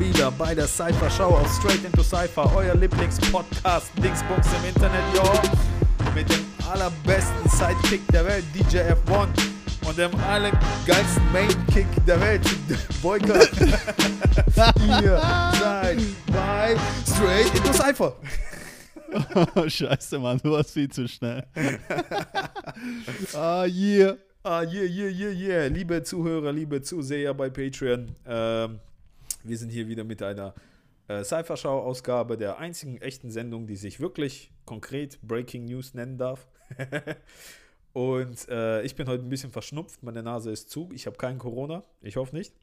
wieder bei der Cypher Show auf Straight into Cypher, euer Lieblingspodcast Dingsbums im Internet, yo! Mit dem allerbesten Sidekick der Welt, DJ F1 und dem allergeilsten Main-Kick der Welt, Boyka. Ihr seid bei Straight into Cypher. Oh, scheiße, Mann, du warst viel zu schnell. ah, yeah. Ah, yeah, yeah, yeah, yeah. Liebe Zuhörer, liebe Zuseher bei Patreon, ähm, wir sind hier wieder mit einer äh, Cypher-Show-Ausgabe der einzigen echten Sendung, die sich wirklich konkret Breaking News nennen darf. Und äh, ich bin heute ein bisschen verschnupft, meine Nase ist zu, ich habe keinen Corona, ich hoffe nicht.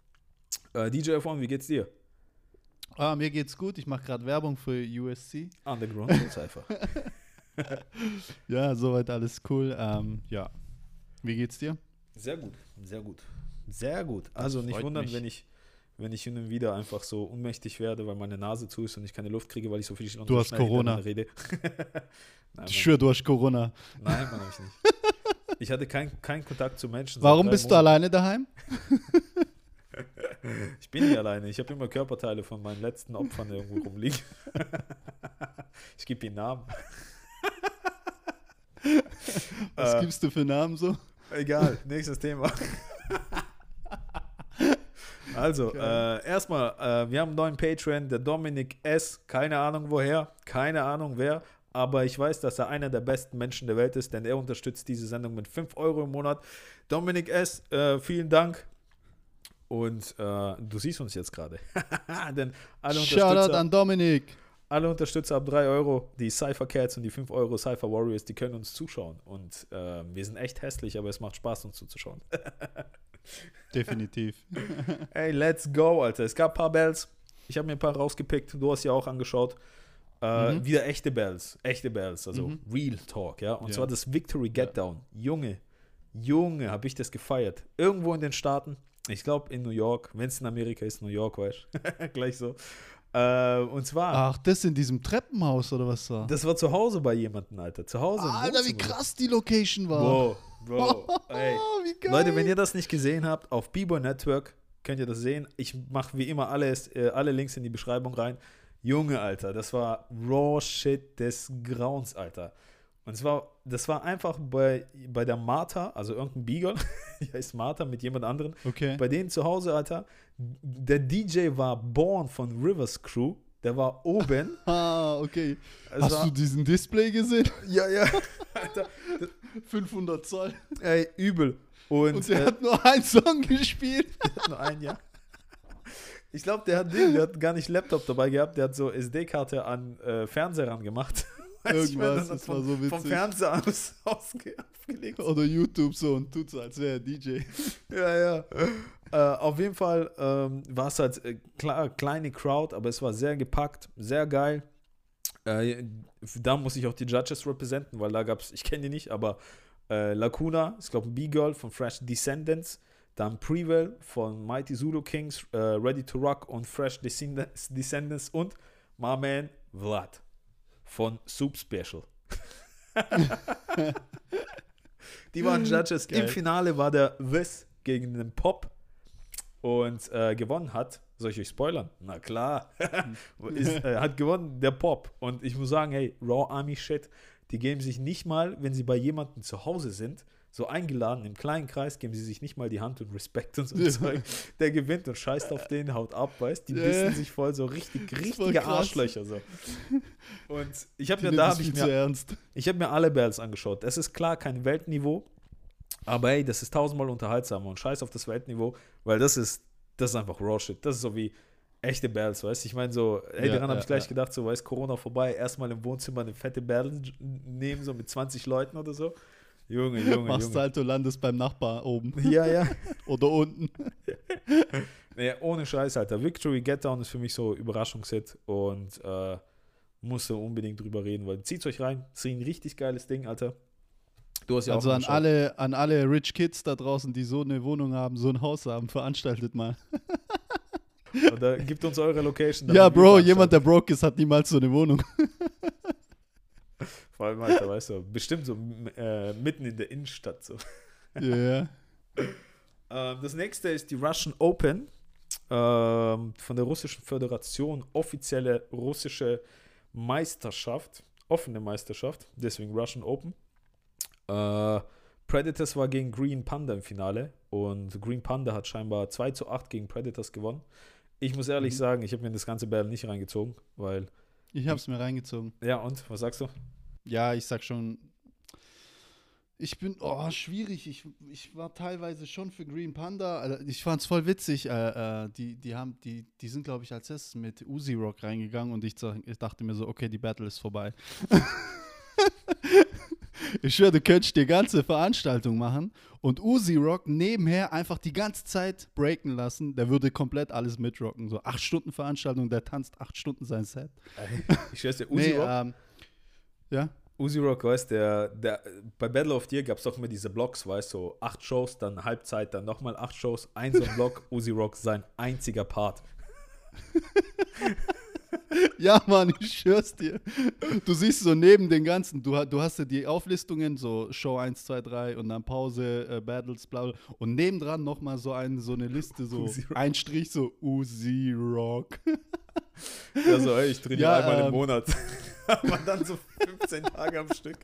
Äh, DJ F1, wie geht's dir? Ah, mir geht's gut. Ich mache gerade Werbung für USC. Underground Cypher. Ja, soweit alles cool. Ähm, ja. Wie geht's dir? Sehr gut, sehr gut. Sehr gut. Also nicht wundern, mich. wenn ich, wenn ich hin und wieder einfach so ohnmächtig werde, weil meine Nase zu ist und ich keine Luft kriege, weil ich so viel und Du hast Corona. rede. Nein, Ich schwöre, du hast Corona. Nein, Mann, hab ich nicht. Ich hatte keinen keinen Kontakt zu Menschen. Warum bist du Monaten. alleine daheim? Ich bin nicht alleine. Ich habe immer Körperteile von meinen letzten Opfern irgendwo rumliegen. Ich gebe ihnen Namen. Was Äh, gibst du für Namen so? Egal, nächstes Thema. Also, äh, erstmal, äh, wir haben einen neuen Patreon, der Dominik S. Keine Ahnung woher, keine Ahnung wer, aber ich weiß, dass er einer der besten Menschen der Welt ist, denn er unterstützt diese Sendung mit 5 Euro im Monat. Dominik S., äh, vielen Dank. Und äh, du siehst uns jetzt gerade. denn alle Shoutout an Dominik. alle Unterstützer ab 3 Euro, die Cypher Cats und die 5 Euro Cypher Warriors, die können uns zuschauen. Und äh, wir sind echt hässlich, aber es macht Spaß, uns zuzuschauen. Definitiv. Ey, let's go, Alter. Es gab ein paar Bells. Ich habe mir ein paar rausgepickt. Du hast ja auch angeschaut. Äh, Mhm. Wieder echte Bells. Echte Bells. Also Mhm. Real Talk, ja. Und Ja. zwar das Victory Get Ja. Down. Junge, Junge, habe ich das gefeiert. Irgendwo in den Staaten. Ich glaube in New York. Wenn es in Amerika ist, New York, weißt du. Gleich so. Äh, und zwar, Ach, das in diesem Treppenhaus oder was war? das war zu Hause bei jemandem, Alter. Zu Hause. Alter, wie krass die Location war. Bro, Bro. Ey. Oh, geil. Leute, wenn ihr das nicht gesehen habt, auf B-Boy Network könnt ihr das sehen. Ich mache wie immer alles, äh, alle Links in die Beschreibung rein. Junge, Alter, das war Raw Shit des Grauens, Alter. Und zwar, das war einfach bei, bei der Martha, also irgendein Beagle, die heißt Martha mit jemand anderen, Okay. bei denen zu Hause, Alter. Der DJ war Born von Rivers Crew, der war oben. Ah, okay. Es Hast war, du diesen Display gesehen? ja, ja, Alter, 500 Zoll. ey, übel. Und, Und der äh, hat nur einen Song gespielt. nur ein Jahr. Ich glaube, der hat Ding, der hat gar nicht Laptop dabei gehabt, der hat so SD-Karte an äh, Fernseher angemacht. Irgendwas, dann das von, war so Vom witzig. Fernseher aus ausge aufgelegt. Oder YouTube so und tut so, als wäre er DJ. Ja, ja. Äh, auf jeden Fall ähm, war es halt äh, klar, kleine Crowd, aber es war sehr gepackt, sehr geil. Äh, da muss ich auch die Judges representen, weil da gab es, ich kenne die nicht, aber äh, Lacuna, ich glaube ein B-Girl von Fresh Descendants, dann Prevail von Mighty Zulu Kings, äh, Ready to Rock und Fresh Descendants, Descendants und My Man Vlad von Soup Special. die waren Judges. Im Geil. Finale war der This gegen den Pop und äh, gewonnen hat. Soll ich euch spoilern? Na klar. ist, äh, hat gewonnen der Pop. Und ich muss sagen, hey, Raw Army Shit, die geben sich nicht mal, wenn sie bei jemandem zu Hause sind, so eingeladen im kleinen Kreis, geben sie sich nicht mal die Hand und Respekt und so Ja. Zeug. Der gewinnt und scheißt auf den, haut ab, weißt Die Ja, bissen ja. sich voll so richtig, richtige. Arschlöcher so. Und ich habe mir, da habe ich mir ich habe mir alle Bells angeschaut. Es ist klar kein Weltniveau, aber hey, das ist tausendmal unterhaltsamer und scheiß auf das Weltniveau, weil das ist, das ist einfach Raw Shit. Das ist so wie echte Bells, weißt du? Ich meine so, ey, Ja, daran habe ja, ich gleich ja. gedacht, so, weiß Corona vorbei, erstmal im Wohnzimmer eine fette Battle nehmen, so mit 20 Leuten oder so. Junge, Junge, Machst Junge. halt, du landest beim Nachbar oben. Ja, ja. Oder unten. Nee, ohne Scheiß, Alter. Victory Get Down ist für mich so Überraschungshit und äh, musste unbedingt drüber reden, weil zieht's euch rein. Ist ein richtig geiles Ding, Alter. Du hast ja Also auch an alle, an alle Rich Kids da draußen, die so eine Wohnung haben, so ein Haus haben, veranstaltet mal. Oder gibt uns eure Location. Ja, Bro, jemand, der broke ist, hat niemals so eine Wohnung. Vor allem, Alter, weißt du, bestimmt so äh, mitten in der Innenstadt so. Ja, ja. Ähm, das nächste ist die Russian Open ähm, von der Russischen Föderation, offizielle russische Meisterschaft, offene Meisterschaft, deswegen Russian Open. Äh, Predators war gegen Green Panda im Finale und Green Panda hat scheinbar 2 zu 8 gegen Predators gewonnen. Ich muss ehrlich Mhm. sagen, ich habe mir das ganze Battle nicht reingezogen, weil, Ich habe es mir reingezogen. ja und, was sagst du? Ja, ich sag schon. Ich bin, oh, schwierig. Ich, ich war teilweise schon für Green Panda. Also ich fand's voll witzig. Äh, äh, die, die, haben, die, die sind, glaube ich, als erstes mit Uzi Rock reingegangen und ich, ich dachte mir so, okay, die Battle ist vorbei. ich schwöre, du könntest die ganze Veranstaltung machen und Uzi Rock nebenher einfach die ganze Zeit breaken lassen. Der würde komplett alles mitrocken. So acht Stunden Veranstaltung, der tanzt acht Stunden sein Set. Ich schwör's dir, Uzi Nee, Rock, ähm, ja. Uzi Rock, weißt der, der, bei Battle of the Year gab es doch immer diese Blocks, weißt du, so acht Shows, dann Halbzeit, dann nochmal acht Shows, ein so ein Block, Uzi Rock, sein einziger Part. Ja, Mann, ich schwör's dir. Du siehst so neben den ganzen, du, du hast ja die Auflistungen, so Show 1, 2, 3 und dann Pause, äh, Battles, bla, bla. Und nebendran nochmal so, ein, so eine Liste, so ein Strich, so Uzi Rock. Ja, so, ey, ich trainiere Ja, einmal im ähm, Monat. Aber dann so 15 Tage am Stück.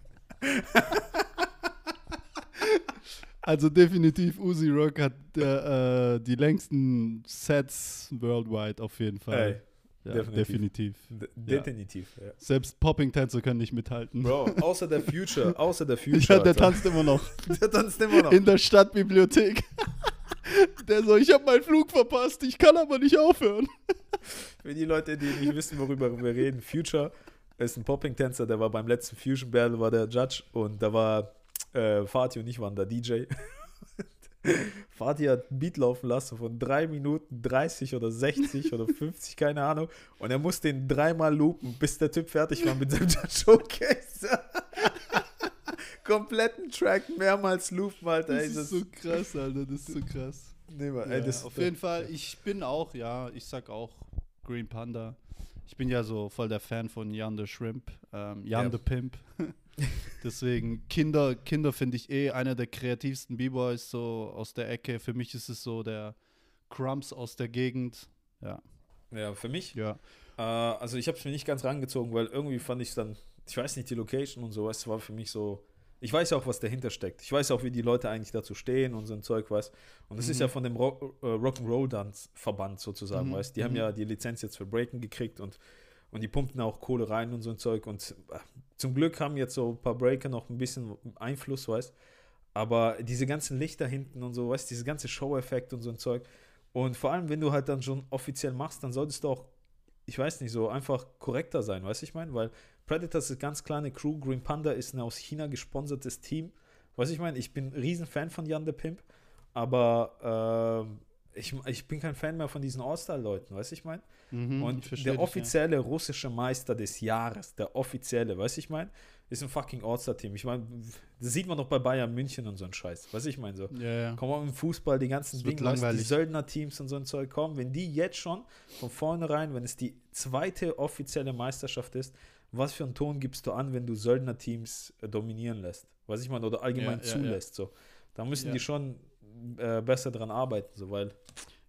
Also definitiv, Uzi Rock hat äh, äh, die längsten Sets worldwide auf jeden Fall. Ey, ja, definitiv. definitiv. d- definitiv. Ja. Selbst Popping-Tänzer können nicht mithalten. Bro, außer der Future, außer der Future. ja, der tanzt immer noch. der tanzt immer noch. in der Stadtbibliothek. Der so, ich habe meinen Flug verpasst, ich kann aber nicht aufhören. Für die Leute, die nicht wissen, worüber wir reden, Future ist ein Popping-Tänzer, der war beim letzten Fusion Battle, war der Judge und da war äh, Fatih und ich waren der DJ. Fatih hat ein Beat laufen lassen von 3 Minuten 30 oder 60 oder 50, keine Ahnung. Und er musste ihn dreimal loopen, bis der Typ fertig war mit seinem Showcase. Kompletten Track mehrmals loopen, Alter. Ey, Das ist so krass, Alter, das ist so krass. nee, Mann, Ja, ey, das, auf jeden Fall, ich bin auch, ja, ich sag auch Green Panda. Ich bin ja so voll der Fan von Jan the Shrimp, ähm, Jan Ja. the Pimp. Deswegen, Kinder, Kinder finde ich eh einer der kreativsten B-Boys so aus der Ecke. Für mich ist es so der Crumbs aus der Gegend. Ja, Ja, für mich ja. Äh, also ich habe es mir nicht ganz rangezogen, weil irgendwie fand ich dann, ich weiß nicht, die Location und so, es war für mich so, ich weiß ja auch, was dahinter steckt. Ich weiß auch, wie die Leute eigentlich dazu stehen und so ein Zeug, weißt Und das ist Mhm. ja von dem Rock, äh, Rock'n'Roll Dance Verband sozusagen, Mhm, weißt Die haben mhm. ja die Lizenz jetzt für Breaken gekriegt und, und die pumpen auch Kohle rein und so ein Zeug und äh, zum Glück haben jetzt so ein paar Breaker noch ein bisschen Einfluss, weißt aber diese ganzen Lichter hinten und so, weißt diese ganze Show-Effekt und so ein Zeug. Und vor allem, wenn du halt dann schon offiziell machst, dann solltest du auch, ich weiß nicht, so einfach korrekter sein, weißt du, ich meine? Weil Predators ist ganz kleine Crew, Green Panda ist ein aus China gesponsertes Team. Weißt du, ich meine, ich bin ein Riesenfan von Jan the Pimp, aber ähm, ich, ich bin kein Fan mehr von diesen All-Star-Leuten, weißt du, ich meine? Mhm, ich Und versteh der dich, ja. offizielle russische Meister des Jahres, der offizielle, weißt du, ich meine, ist ein fucking All-Star-Team. Ich meine, das sieht man doch bei Bayern München und so ein Scheiß. Weißt du, ich meine so. Ja, ja. Komm mal im Fußball, die ganzen Dinge, die. Söldner-Teams und so ein Zeug kommen, wenn die jetzt schon von vornherein, wenn es die zweite offizielle Meisterschaft ist, was für einen Ton gibst du an, wenn du Söldner-Teams dominieren lässt? Was ich meine, oder allgemein zulässt. So. Da müssen die schon äh, besser dran arbeiten, so, weil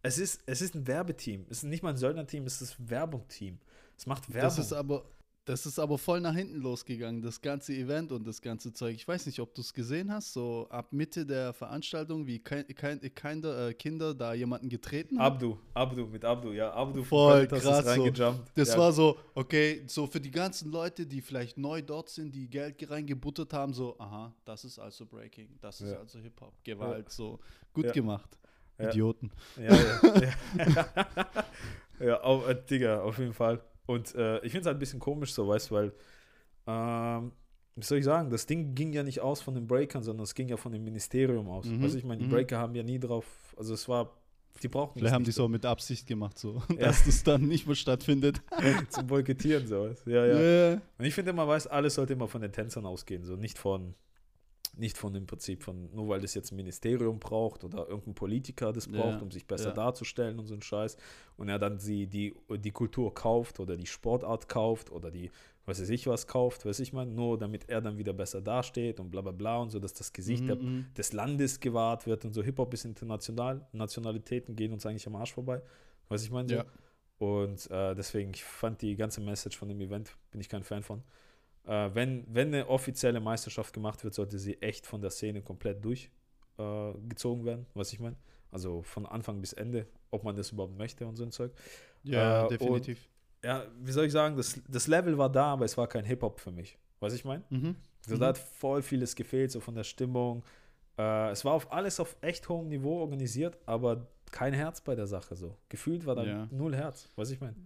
es ist, es ist ein Werbeteam. Es ist nicht mal ein Söldner-Team, es ist ein Werbung-Team. Es macht Werbung. Das ist aber, das ist aber voll nach hinten losgegangen, das ganze Event und das ganze Zeug. Ich weiß nicht, ob du es gesehen hast, so ab Mitte der Veranstaltung, wie kein, kein, keine, äh, Kinder da jemanden getreten haben. Abdu, Abdu, mit Abdu, ja, Abdu Voll krass ist so. reingejumpt. Das ja. war so, okay, so für die ganzen Leute, die vielleicht neu dort sind, die Geld reingebuttert haben, so, aha, das ist also Breaking, das ist Ja. also Hip-Hop, Gewalt, so, gut Ja. gemacht. Ja. Idioten. Ja, ja. ja. ja auf, äh, Digga, auf jeden Fall. Und äh, ich finde es halt ein bisschen komisch so, weißt du, weil, ähm, wie soll ich sagen, das Ding ging ja nicht aus von den Breakern, sondern es ging ja von dem Ministerium aus. Mhm, Weißt du, ich meine, die mhm. Breaker haben ja nie drauf, also es war, die brauchten Vielleicht haben die nicht so mit Absicht gemacht, so, Ja. dass das dann nicht mehr stattfindet. zum Boykottieren, sowas. Ja, ja. Ja. Und ich finde immer, weiß, alles sollte immer von den Tänzern ausgehen, so nicht von, nicht von dem Prinzip von, nur weil das jetzt ein Ministerium braucht oder irgendein Politiker das Ja, braucht, um sich besser ja. darzustellen und so ein Scheiß. Und er dann sie die, die Kultur kauft oder die Sportart kauft oder die was weiß ich was kauft, weiß ich mal, nur damit er dann wieder besser dasteht und bla bla bla und so, dass das Gesicht Mhm, der, mhm. des Landes gewahrt wird und so. Hip-Hop ist international, Nationalitäten gehen uns eigentlich am Arsch vorbei, weiß ich meine so. Ja. Und äh, deswegen, ich fand die ganze Message von dem Event, bin ich kein Fan von. Äh, wenn, wenn eine offizielle Meisterschaft gemacht wird, sollte sie echt von der Szene komplett durchgezogen äh, werden, was ich meine. Also von Anfang bis Ende, ob man das überhaupt möchte und so ein Zeug. Ja, Äh, definitiv. Ja, wie soll ich sagen, das, das Level war da, aber es war kein Hip-Hop für mich. Was ich meine? Mhm. So, Mhm. Da hat voll vieles gefehlt, so von der Stimmung. Äh, es war auf alles auf echt hohem Niveau organisiert, aber kein Herz bei der Sache so. Gefühlt war da Ja. null Herz, was ich meine.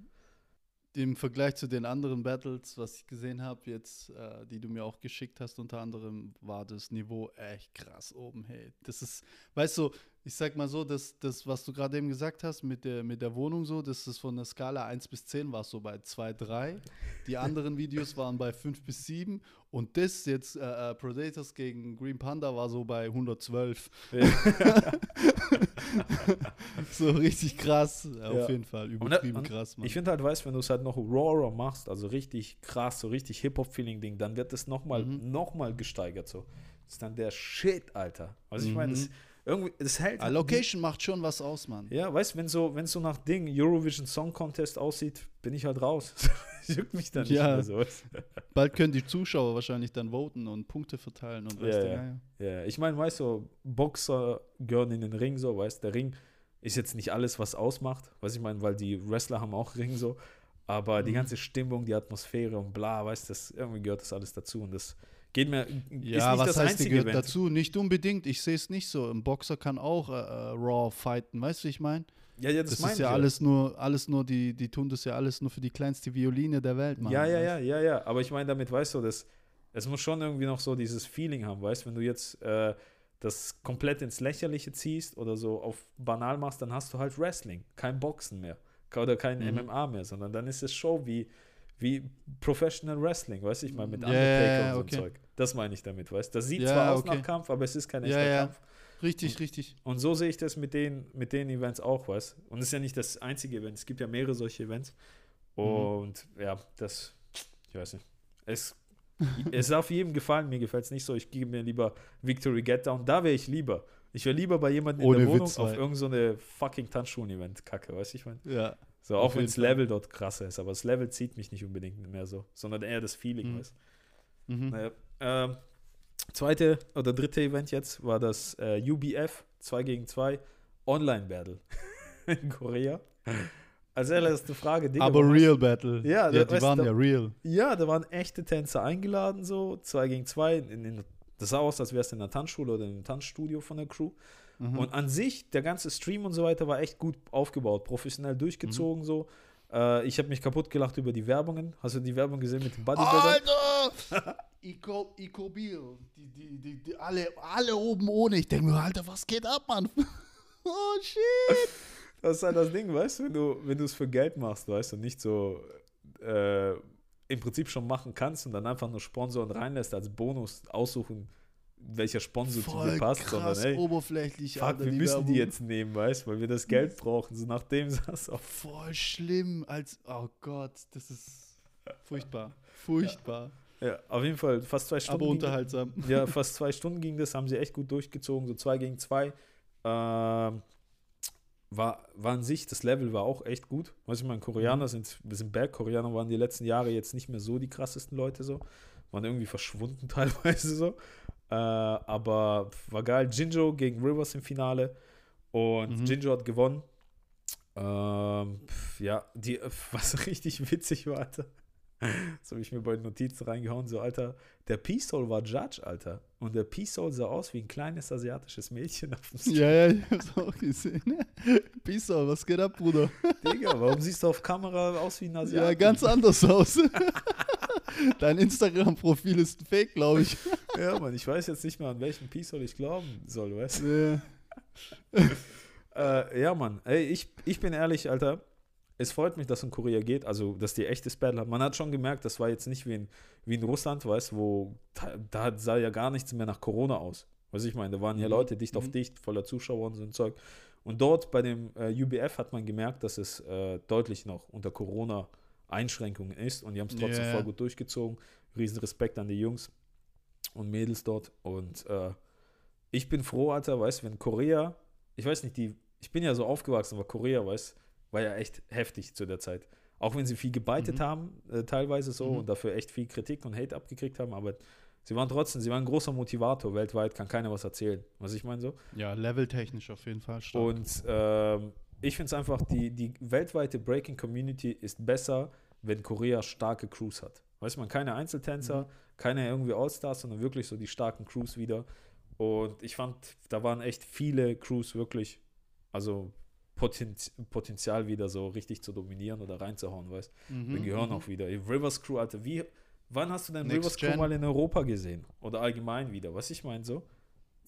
Im Vergleich zu den anderen Battles, was ich gesehen habe, jetzt, äh, die du mir auch geschickt hast, unter anderem, war das Niveau echt krass oben. Hey, das ist, weißt du, ich sag mal so, das, das was du gerade eben gesagt hast mit der, mit der Wohnung so, das ist von der Skala 1 bis 10 war es so bei 2, 3. Die anderen Videos waren bei 5 bis 7 und das jetzt, äh, äh, Predators gegen Green Panda war so bei 112. so richtig krass, auf Ja. jeden Fall, Und, übertrieben und krass, Mann. ich finde halt, weißt du, wenn du es halt noch rawer machst, also richtig krass, so richtig Hip-Hop-Feeling-Ding, dann wird es nochmal Mhm. noch mal gesteigert so. Das ist dann der Shit, Alter. Was ich meine, Mhm. Irgendwie, das hält. Ah, Location macht schon was aus, Mann. Ja, weißt du, wenn so, wenn so nach Ding Eurovision Song Contest aussieht, bin ich halt raus. Juckt mich dann nicht Ja. mehr so. Bald können die Zuschauer wahrscheinlich dann voten und Punkte verteilen und weißt Ja, du, ja. ja, ja. Ja, ich meine, weißt du, Boxer gehören in den Ring so, weißt du, der Ring ist jetzt nicht alles, was ausmacht, was ich meine, weil die Wrestler haben auch Ring so, aber die Mhm. ganze Stimmung, die Atmosphäre und bla, weißt du, das irgendwie gehört das alles dazu und das geht mir, Ja, was heißt, die einzige gehört dazu? Nicht unbedingt. Ich sehe es nicht so. Ein Boxer kann auch äh, äh, Raw fighten. Weißt du, wie ich meine? Ja, ja, das, Das, meine ist ich ja alles nur, alles nur, die, die tun das ja alles nur für die kleinste Violine der Welt, Mann. Ja, ja, ja, ja, ja. Aber ich meine damit, weißt du, das, es muss schon irgendwie noch so dieses Feeling haben, weißt du, wenn du jetzt äh, das komplett ins Lächerliche ziehst oder so auf banal machst, dann hast du halt Wrestling, kein Boxen mehr oder kein Mhm. MMA mehr, sondern dann ist es Show wie, wie Professional Wrestling, weißt du, ich meine mit Ja, Undertaker ja, und so okay. ein Zeug. Das meine ich damit, weißt du. Das sieht Ja, zwar aus okay. nach Kampf, aber es ist kein echter ja. Kampf. Richtig, richtig. Und so sehe ich das mit den, mit den Events auch, weißt du. Und es ist ja nicht das einzige Event, es gibt ja mehrere solche Events. Mhm. Und ja, das, ich weiß nicht. Es, es ist auf jedem gefallen, mir gefällt es nicht so. Ich gebe mir lieber Victory Get Down, da wäre ich lieber. Ich wäre lieber bei jemandem in der Wohnung Witz, auf irgendeine so fucking Tanzschulen-Event kacke, weißt du, ich meine. Ja. So, auch wenn das. Level dort krasser ist, aber das Level zieht mich nicht unbedingt mehr so, sondern eher das Feeling, Mhm. weißt Mhm. naja. Ähm, zweite oder dritte Event jetzt war das äh, UBF 2 gegen 2 Online-Battle in Korea. Als allererste Frage, Digga, Aber Real Battle. Ja, ja der- die weißt waren du- ja real. Ja, da waren echte Tänzer eingeladen, so 2 gegen 2. In, in, das sah aus, als wäre es in einer Tanzschule oder im Tanzstudio von der Crew. Mhm. Und an sich, der ganze Stream und so weiter war echt gut aufgebaut, professionell Mhm. durchgezogen so. Äh, ich habe mich kaputt gelacht über die Werbungen. Hast du die Werbung gesehen mit dem Bodybuilder? Alter! Ico, Ico Biel. Die, die, die, die, alle, alle oben ohne. Ich denke mir, Alter, was geht ab, Mann? oh, shit. Das ist halt das Ding, weißt du, wenn du, wenn du es für Geld machst, weißt du, nicht so äh, im Prinzip schon machen kannst und dann einfach nur Sponsoren reinlässt als Bonus aussuchen, welcher Sponsor zu dir passt, krass sondern ey, oberflächlich, fuck, Alter, wir die müssen Werbung. die jetzt nehmen, weißt du, weil wir das Geld brauchen. So nachdem saß auf. Voll schlimm. Als, oh Gott, das ist furchtbar. Furchtbar. Ja, auf jeden Fall fast zwei Stunden. Aber ging- unterhaltsam. ja, fast zwei Stunden ging das, haben sie echt gut durchgezogen, so zwei gegen zwei. Ähm, war, war an sich, das Level war auch echt gut. Was ich meine, Koreaner Mhm. sind, wir sind back, Koreaner waren die letzten Jahre jetzt nicht mehr so die krassesten Leute so. Waren irgendwie verschwunden teilweise so. Äh, aber war geil. Jinjo gegen Rivers im Finale. Und Mhm. Jinjo hat gewonnen. Ähm, ja, die, was richtig witzig war, Alter. Das habe ich mir bei den Notizen reingehauen. So, Alter, der Peace-Soul war Judge, Alter. Und der Peace-Soul sah aus wie ein kleines asiatisches Mädchen auf dem Stream. Ja, ja, ich hab's auch gesehen. Peace out, was geht ab, Bruder? Digga, warum siehst du auf Kamera aus wie ein Asiate? Ja, ganz anders aus. Dein Instagram-Profil ist fake, glaube ich. Ja, Mann, ich weiß jetzt nicht mehr, an welchen Peace-Soul ich glauben soll, weißt du? Ja. Äh, ja, Mann. Ey, ich, ich bin ehrlich, Alter. Es freut mich, dass in Korea geht, also dass die echtes Battle haben. Man hat schon gemerkt, das war jetzt nicht wie in, wie in Russland, weißt wo da, da sah ja gar nichts mehr nach Corona aus. Was ich meine, da waren ja Mhm. Leute dicht auf Mhm. dicht, voller Zuschauer und so ein Zeug. Und dort bei dem äh, UBF hat man gemerkt, dass es äh, deutlich noch unter Corona Einschränkungen ist und die haben es trotzdem Ja. voll gut durchgezogen. Riesen Respekt an die Jungs und Mädels dort. Und äh, ich bin froh, Alter, weißt du, wenn Korea, ich weiß nicht, die, ich bin ja so aufgewachsen, aber Korea, weißt war ja echt heftig zu der Zeit. Auch wenn sie viel gebeitet Mhm. haben, äh, teilweise so, Mhm. und dafür echt viel Kritik und Hate abgekriegt haben, aber sie waren trotzdem, sie waren ein großer Motivator. Weltweit kann keiner was erzählen. Was ich meine so? Ja, leveltechnisch auf jeden Fall stark. Und ähm, ich finde es einfach, die, die weltweite Breaking Community ist besser, wenn Korea starke Crews hat. Weißt du, man, keine Einzeltänzer, Mhm. keine irgendwie Allstars, sondern wirklich so die starken Crews wieder. Und ich fand, da waren echt viele Crews wirklich, also Potenz Potenzial wieder so richtig zu dominieren oder reinzuhauen, weißt Mhm, Wir gehören mhm. auch wieder. Rivers Crew, Alter, wie, wann hast du denn Next Rivers Crew mal in Europa gesehen? Oder allgemein wieder? Was ich meine so?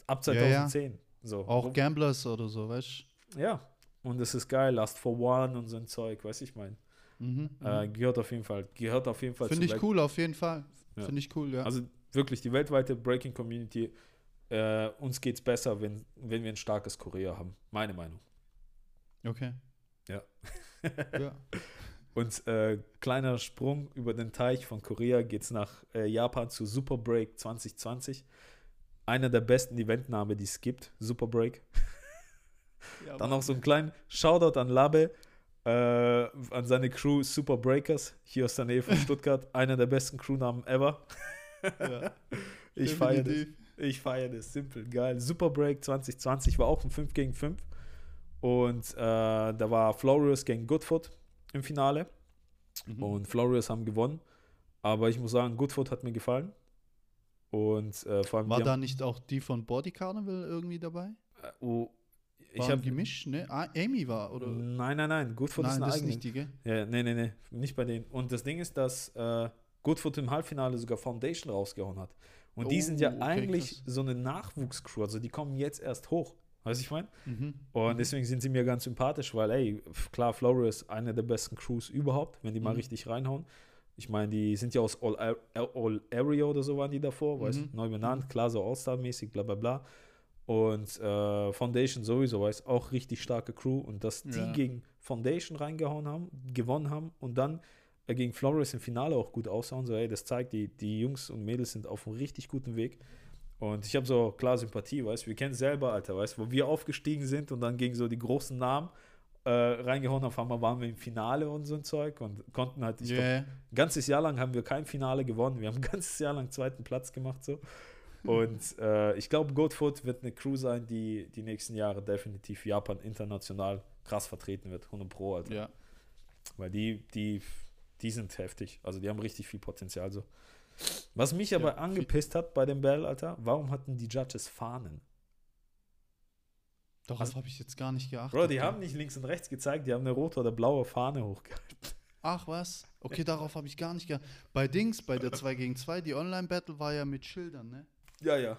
Ab Ja, ja. 2010. So. Auch Wo- Gamblers oder so, weißt ja, und es ist geil, Last for One und so ein Zeug, weiß ich mein. du? Mhm, Äh, mhm. gehört auf jeden Fall, gehört auf jeden Fall Finde ich Welt- cool, auf jeden Fall. Ja. Finde ich cool, ja. Also wirklich, die weltweite Breaking Community, äh, uns geht's besser, wenn, wenn wir ein starkes Korea haben. Meine Meinung. Okay. Ja. ja. Und äh, kleiner Sprung über den Teich von Korea geht's nach äh, Japan zu Super Break 2020. Einer der besten Eventnamen, die es gibt, Super Break. ja Dann noch so einen kleinen Shoutout an Labe, äh, an seine Crew Super Breakers, hier aus der Nähe von Stuttgart. Einer der besten Crewnamen ever. ja. Ich feiere das. Ich feiere das. Simpel, geil. Super Break 2020 war auch ein 5 gegen 5. Und äh, da war Florius gegen Goodfoot im Finale. Mhm. Und Florius haben gewonnen. Aber ich muss sagen, Goodfoot hat mir gefallen. Und äh, vor allem. War da nicht auch die von Body Carnival irgendwie dabei? äh, oh, ich habe gemischt, ne? Ah, Amy war, oder? Nein, nein, nein. Goodfoot ist Nein, eine das ist eigene. nicht die, gell? Ja, nee, nee, nee, nicht bei denen. Und das Ding ist, dass äh, Goodfoot im Halbfinale sogar Foundation rausgehauen hat. Und die sind ja Oh, okay, eigentlich krass. so eine Nachwuchscrew, also die kommen jetzt erst hoch. Weißt du, ich meine? Mhm. Und Mhm. deswegen sind sie mir ganz sympathisch, weil, ey, klar, Flores ist eine der besten Crews überhaupt, wenn die mal Mhm. richtig reinhauen. Ich meine, die sind ja aus All, All Area oder so waren die davor, weißt Mhm. du, neu benannt, klar, so All-Star-mäßig, bla bla bla. Und äh, Foundation sowieso, weißt auch richtig starke Crew. Und dass die Ja. gegen Foundation reingehauen haben, gewonnen haben und dann äh, gegen Flores im Finale auch gut aussahen, so, ey, das zeigt, die, die Jungs und Mädels sind auf einem richtig guten Weg. Und ich habe so klar Sympathie, weißt wir kennen selber, Alter, weißt wo wir aufgestiegen sind und dann gegen so die großen Namen äh, reingehauen, auf einmal waren wir im Finale und so ein Zeug und konnten halt, ich glaub, Yeah. ein ganzes Jahr lang haben wir kein Finale gewonnen. Wir haben ein ganzes Jahr lang zweiten Platz gemacht so. Und äh, ich glaube, Goatfoot wird eine Crew sein, die die nächsten Jahre definitiv Japan international krass vertreten wird. 100 Pro, Alter. Ja. Weil die, die, die sind heftig. Also die haben richtig viel Potenzial so. Was mich aber Ja, angepisst hat bei dem Bell, Alter, warum hatten die Judges Fahnen? Darauf Also- habe ich jetzt gar nicht geachtet. Bro, die haben nicht links und rechts gezeigt, die haben eine rote oder blaue Fahne hochgehalten. Ach was? Okay, darauf habe ich gar nicht geachtet. Bei Dings, bei der 2 gegen 2, die Online-Battle war ja mit Schildern, ne? Ja, ja.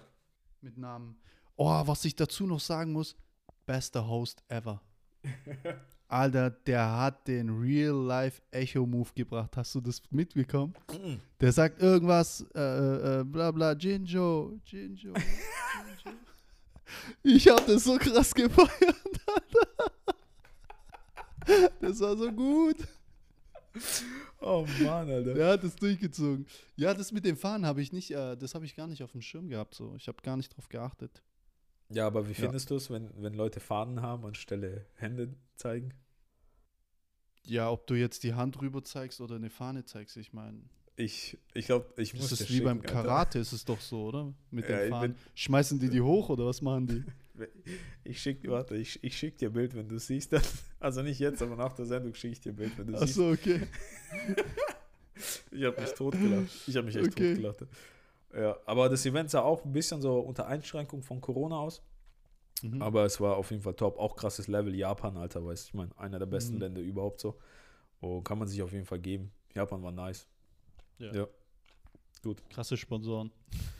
Mit Namen. Oh, was ich dazu noch sagen muss, bester Host ever. Alter, der hat den Real-Life-Echo-Move gebracht. Hast du das mitbekommen? Der sagt irgendwas, äh, äh, bla bla, Jinjo, Jinjo, Jinjo. Ich hab das so krass gefeiert, Alter. Das war so gut. Oh Mann, Alter. Der hat es durchgezogen. Ja, das mit den Fahnen habe ich nicht, äh, das habe ich gar nicht auf dem Schirm gehabt. So. Ich habe gar nicht drauf geachtet. Ja, aber wie Ja. findest du es, wenn, wenn Leute Fahnen haben anstelle Hände zeigen? Ja, ob du jetzt die Hand rüber zeigst oder eine Fahne zeigst, ich meine, Ich, ich glaube, ich muss das ist wie beim schicken, Alter. Karate, ist es doch so, oder? Mit Ja, den Fahnen. Schmeißen die die hoch oder was machen die? Ich schick, warte, ich, ich schick dir ein Bild, wenn du siehst. Also nicht jetzt, aber nach der Sendung schicke ich dir ein Bild, wenn du siehst. Achso, okay. Ich habe mich totgelacht. Ich habe mich echt Okay. totgelacht. Ja, aber das Event sah auch ein bisschen so unter Einschränkung von Corona aus. Mhm. Aber es war auf jeden Fall top. Auch krasses Level Japan, Alter, weißt ich meine, einer der besten Mhm. Länder überhaupt so. Und kann man sich auf jeden Fall geben. Japan war nice. Ja. Ja. Krasse Sponsoren.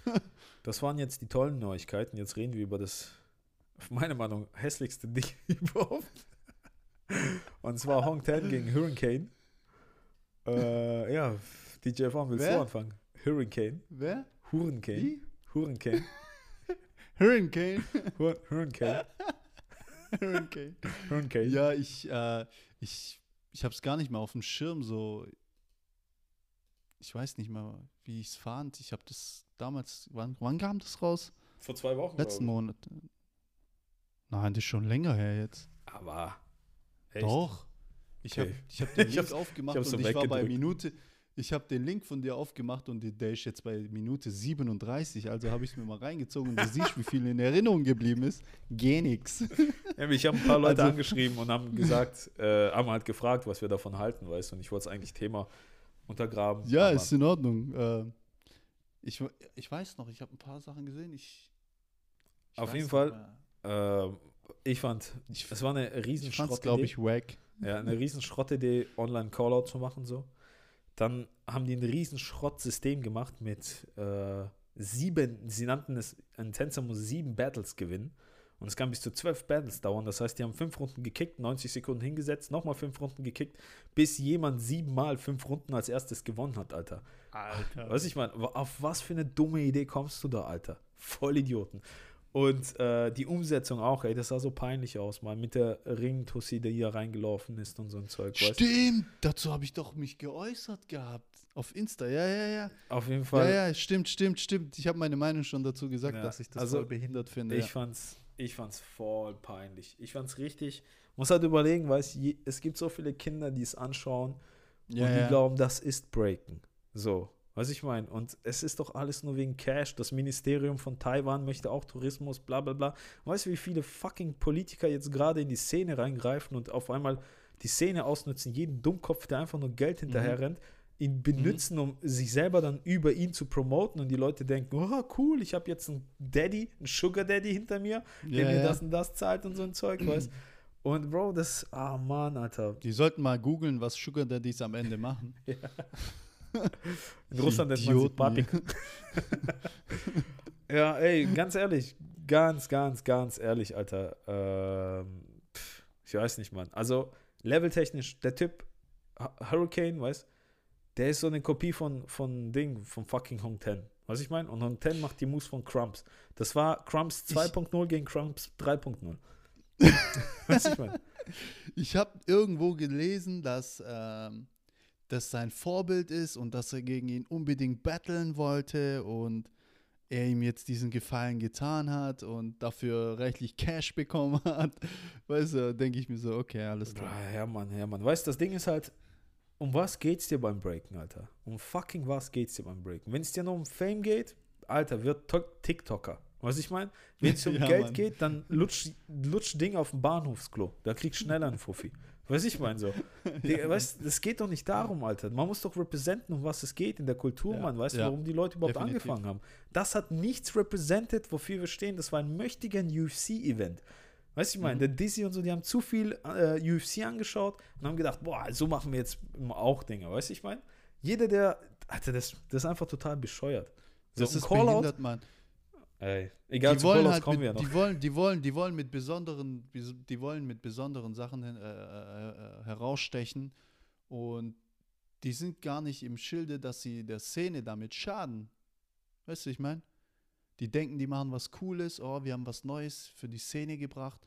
Das waren jetzt die tollen Neuigkeiten. Jetzt reden wir über das, auf meine Meinung, hässlichste Ding überhaupt. Und zwar Hong Ten gegen Hurricane. Äh, ja, DJ Fawn, willst Wer? du anfangen? Hurricane. Wer? Hurricane. Wie? Hurricane. Hurricane. Hur- Hurricane. Hurricane. Hurricane. Ja, ich, äh, ich, ich habe es gar nicht mehr auf dem Schirm so. ich weiß nicht mal, wie ich es fand. Ich habe das damals, wann, wann kam das raus? Vor zwei Wochen. Letzten Monat. Nein, das ist schon länger her jetzt. Aber. Echt? Doch. Ich Okay. habe ich hab den Link aufgemacht ich und so ich war bei. Minute. Ich habe den Link von dir aufgemacht und der ist jetzt bei Minute 37. Also habe ich es mir mal reingezogen und du siehst, wie viel in Erinnerung geblieben ist. Geh nix. Ja, ich habe ein paar Leute Also- angeschrieben und haben gesagt, äh, haben halt gefragt, was wir davon halten, weißt du. Und ich wollte es eigentlich Thema untergraben. Ja, aber ist in Ordnung. Äh, ich, ich weiß noch, ich habe ein paar Sachen gesehen. Ich, ich Auf jeden Fall, äh, ich fand, Ich- es war eine Ich fand es, Riesenschrottidee. glaube ich, wack. Ja, eine Riesenschrottidee, online Callout zu machen, so. Dann haben die ein Riesenschrott-System gemacht mit äh, sieben, sie nannten es, ein Tänzer muss sieben Battles gewinnen. Und es kann bis zu zwölf Battles dauern. Das heißt, die haben fünf Runden gekickt, 90 Sekunden hingesetzt, nochmal fünf Runden gekickt, bis jemand siebenmal fünf Runden als erstes gewonnen hat, Alter. Alter. Was ich meine, auf was für eine dumme Idee kommst du da, Alter? Voll Idioten. Und äh, die Umsetzung auch, ey, das sah so peinlich aus, mal mit der Ringtussi, die hier reingelaufen ist und so ein Zeug, weißt? Stimmt, dazu habe ich doch mich geäußert gehabt. Auf Insta, ja, ja, ja. Auf jeden Ja, Fall, ja, stimmt, stimmt, stimmt. Ich habe meine Meinung schon dazu gesagt, Ja, dass ich das also, voll behindert finde. ich ja. fand's, ich fand's voll peinlich. Ich fand's richtig, muss halt überlegen, weißt je, es gibt so viele Kinder, die es anschauen ja, und die ja. glauben, das ist Breaken. So, was ich meine. Und es ist doch alles nur wegen Cash. Das Ministerium von Taiwan möchte auch Tourismus, bla bla bla. Weißt du, wie viele fucking Politiker jetzt gerade in die Szene reingreifen und auf einmal die Szene ausnutzen, jeden Dummkopf, der einfach nur Geld hinterher rennt, ihn benutzen, um sich selber dann über ihn zu promoten und die Leute denken, oh cool, ich habe jetzt einen Daddy, einen Sugar Daddy hinter mir, der Ja, mir ja. das und das zahlt und so ein Zeug, weißt Und Bro, das, ah Mann, Alter. Die sollten mal googeln, was Sugar Daddies am Ende machen. In Russland nennt man sie Papik. Ja, ey, ganz ehrlich, ganz, ganz, ganz ehrlich, Alter. Ähm, pff, ich weiß nicht, Mann. Also, leveltechnisch, der Typ, Hu- Hurricane, weißt der ist so eine Kopie von, von Ding, von fucking Hong Ten. Was ich meine? Und Hong Ten macht die Moves von Crumbs. Das war Crumbs Ich- 2.0 gegen Crumbs 3.0. Was ich meine? Ich habe irgendwo gelesen, dass ähm, das sein Vorbild ist und dass er gegen ihn unbedingt battlen wollte und er ihm jetzt diesen Gefallen getan hat und dafür reichlich Cash bekommen hat. Weißt du, denke ich mir so, okay, alles klar. Boah, Ja, Mann, ja, Mann. Weißt du, das Ding ist halt, um was geht's dir beim Breaken, Alter? Um fucking was geht's dir beim Breaken? Wenn es dir nur um Fame geht, Alter, wird To- TikToker. Was ich meine? Wenn es um Ja, Geld Mann. geht, dann lutsch, lutsch Ding auf dem Bahnhofsklo. Da kriegst du schneller einen Fuffi. Weiß ich meine so. Digga, Weißt es geht doch nicht darum, Alter. Man muss doch representen, um was es geht in der Kultur, Ja, Mann. Weißt du, ja. warum die Leute überhaupt Definitiv. angefangen haben? Das hat nichts represented, wofür wir stehen. Das war ein mächtiger UFC-Event. Weißt du, ich meine, Mhm. der Dizzy und so, die haben zu viel äh, UFC angeschaut und haben gedacht, boah, so machen wir jetzt auch Dinge. Weißt du, ich meine? Jeder, der, Alter, das, das ist einfach total bescheuert. So, Das ein ist Callout, behindert, Mann. Ey, egal, die wollen halt kommen mit, wir noch. die wollen, die wollen, die wollen mit besonderen, die wollen mit besonderen Sachen hin- äh, äh, äh, herausstechen und die sind gar nicht im Schilde, dass sie der Szene damit schaden. Weißt du, ich meine? Die denken, die machen was Cooles, oh, wir haben was Neues für die Szene gebracht.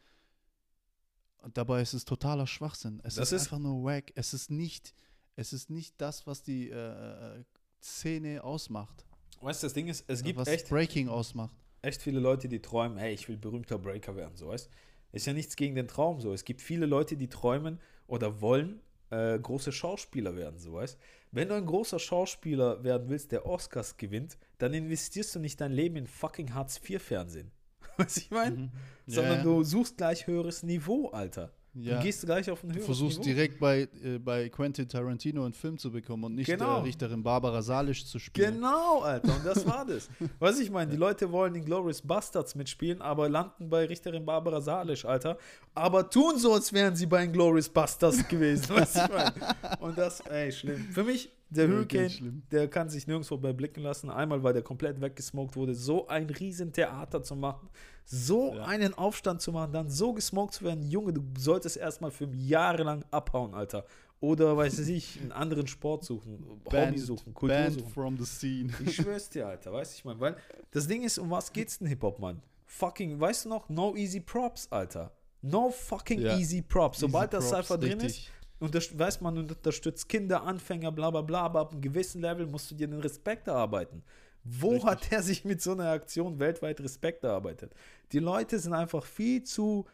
Und dabei ist es totaler Schwachsinn. Es ist, ist- einfach nur wack. Es ist nicht, es ist nicht das, was die äh, äh, Szene ausmacht. Weißt du, das Ding ist, es gibt was echt, Breaking ausmacht. Echt viele Leute, die träumen, hey, ich will berühmter Breaker werden, so weißt Ist ja nichts gegen den Traum so. Es gibt viele Leute, die träumen oder wollen äh, große Schauspieler werden, so weißt Wenn du ein großer Schauspieler werden willst, der Oscars gewinnt, dann investierst du nicht dein Leben in fucking Hartz-IV-Fernsehen. Was ich meine? Mhm. Sondern Ja, ja. du suchst gleich höheres Niveau, Alter. Ja. Du gehst gleich auf ein Du höheres versuchst Niveau. direkt bei, äh, bei Quentin Tarantino einen Film zu bekommen und nicht Genau. äh, Richterin Barbara Salisch zu spielen. Genau, Alter, und das war das. Was ich meine, die Leute wollen in Glorious Bastards mitspielen, aber landen bei Richterin Barbara Salisch, Alter. Aber tun so, als wären sie bei Glorious Bastards gewesen. Was ich meine. Und das, ey, schlimm. Für mich, der Hurricane, der kann sich nirgendwo bei blicken lassen. Einmal, weil der komplett weggesmoked wurde, so ein riesen Theater zu machen, so Ja. einen Aufstand zu machen, dann so gesmoked zu werden. Junge, du solltest erstmal für Jahre lang abhauen, Alter. Oder, weiß ich, einen anderen Sport suchen, Hobby Banned- suchen, Kultur Banned suchen. from the scene. Ich schwör's dir, Alter, weißt du, ich meine, weil das Ding ist, um was geht's denn Hip-Hop, Mann? Fucking, weißt du noch, no easy props, Alter. No fucking Ja. easy props. Sobald Easy das Cypher drin ist. Unterst weiß man unterstützt Kinder, Anfänger, bla bla bla, aber ab einem gewissen Level musst du dir den Respekt erarbeiten. Wo Richtig. hat er sich mit so einer Aktion weltweit Respekt erarbeitet? Die Leute sind einfach viel zu,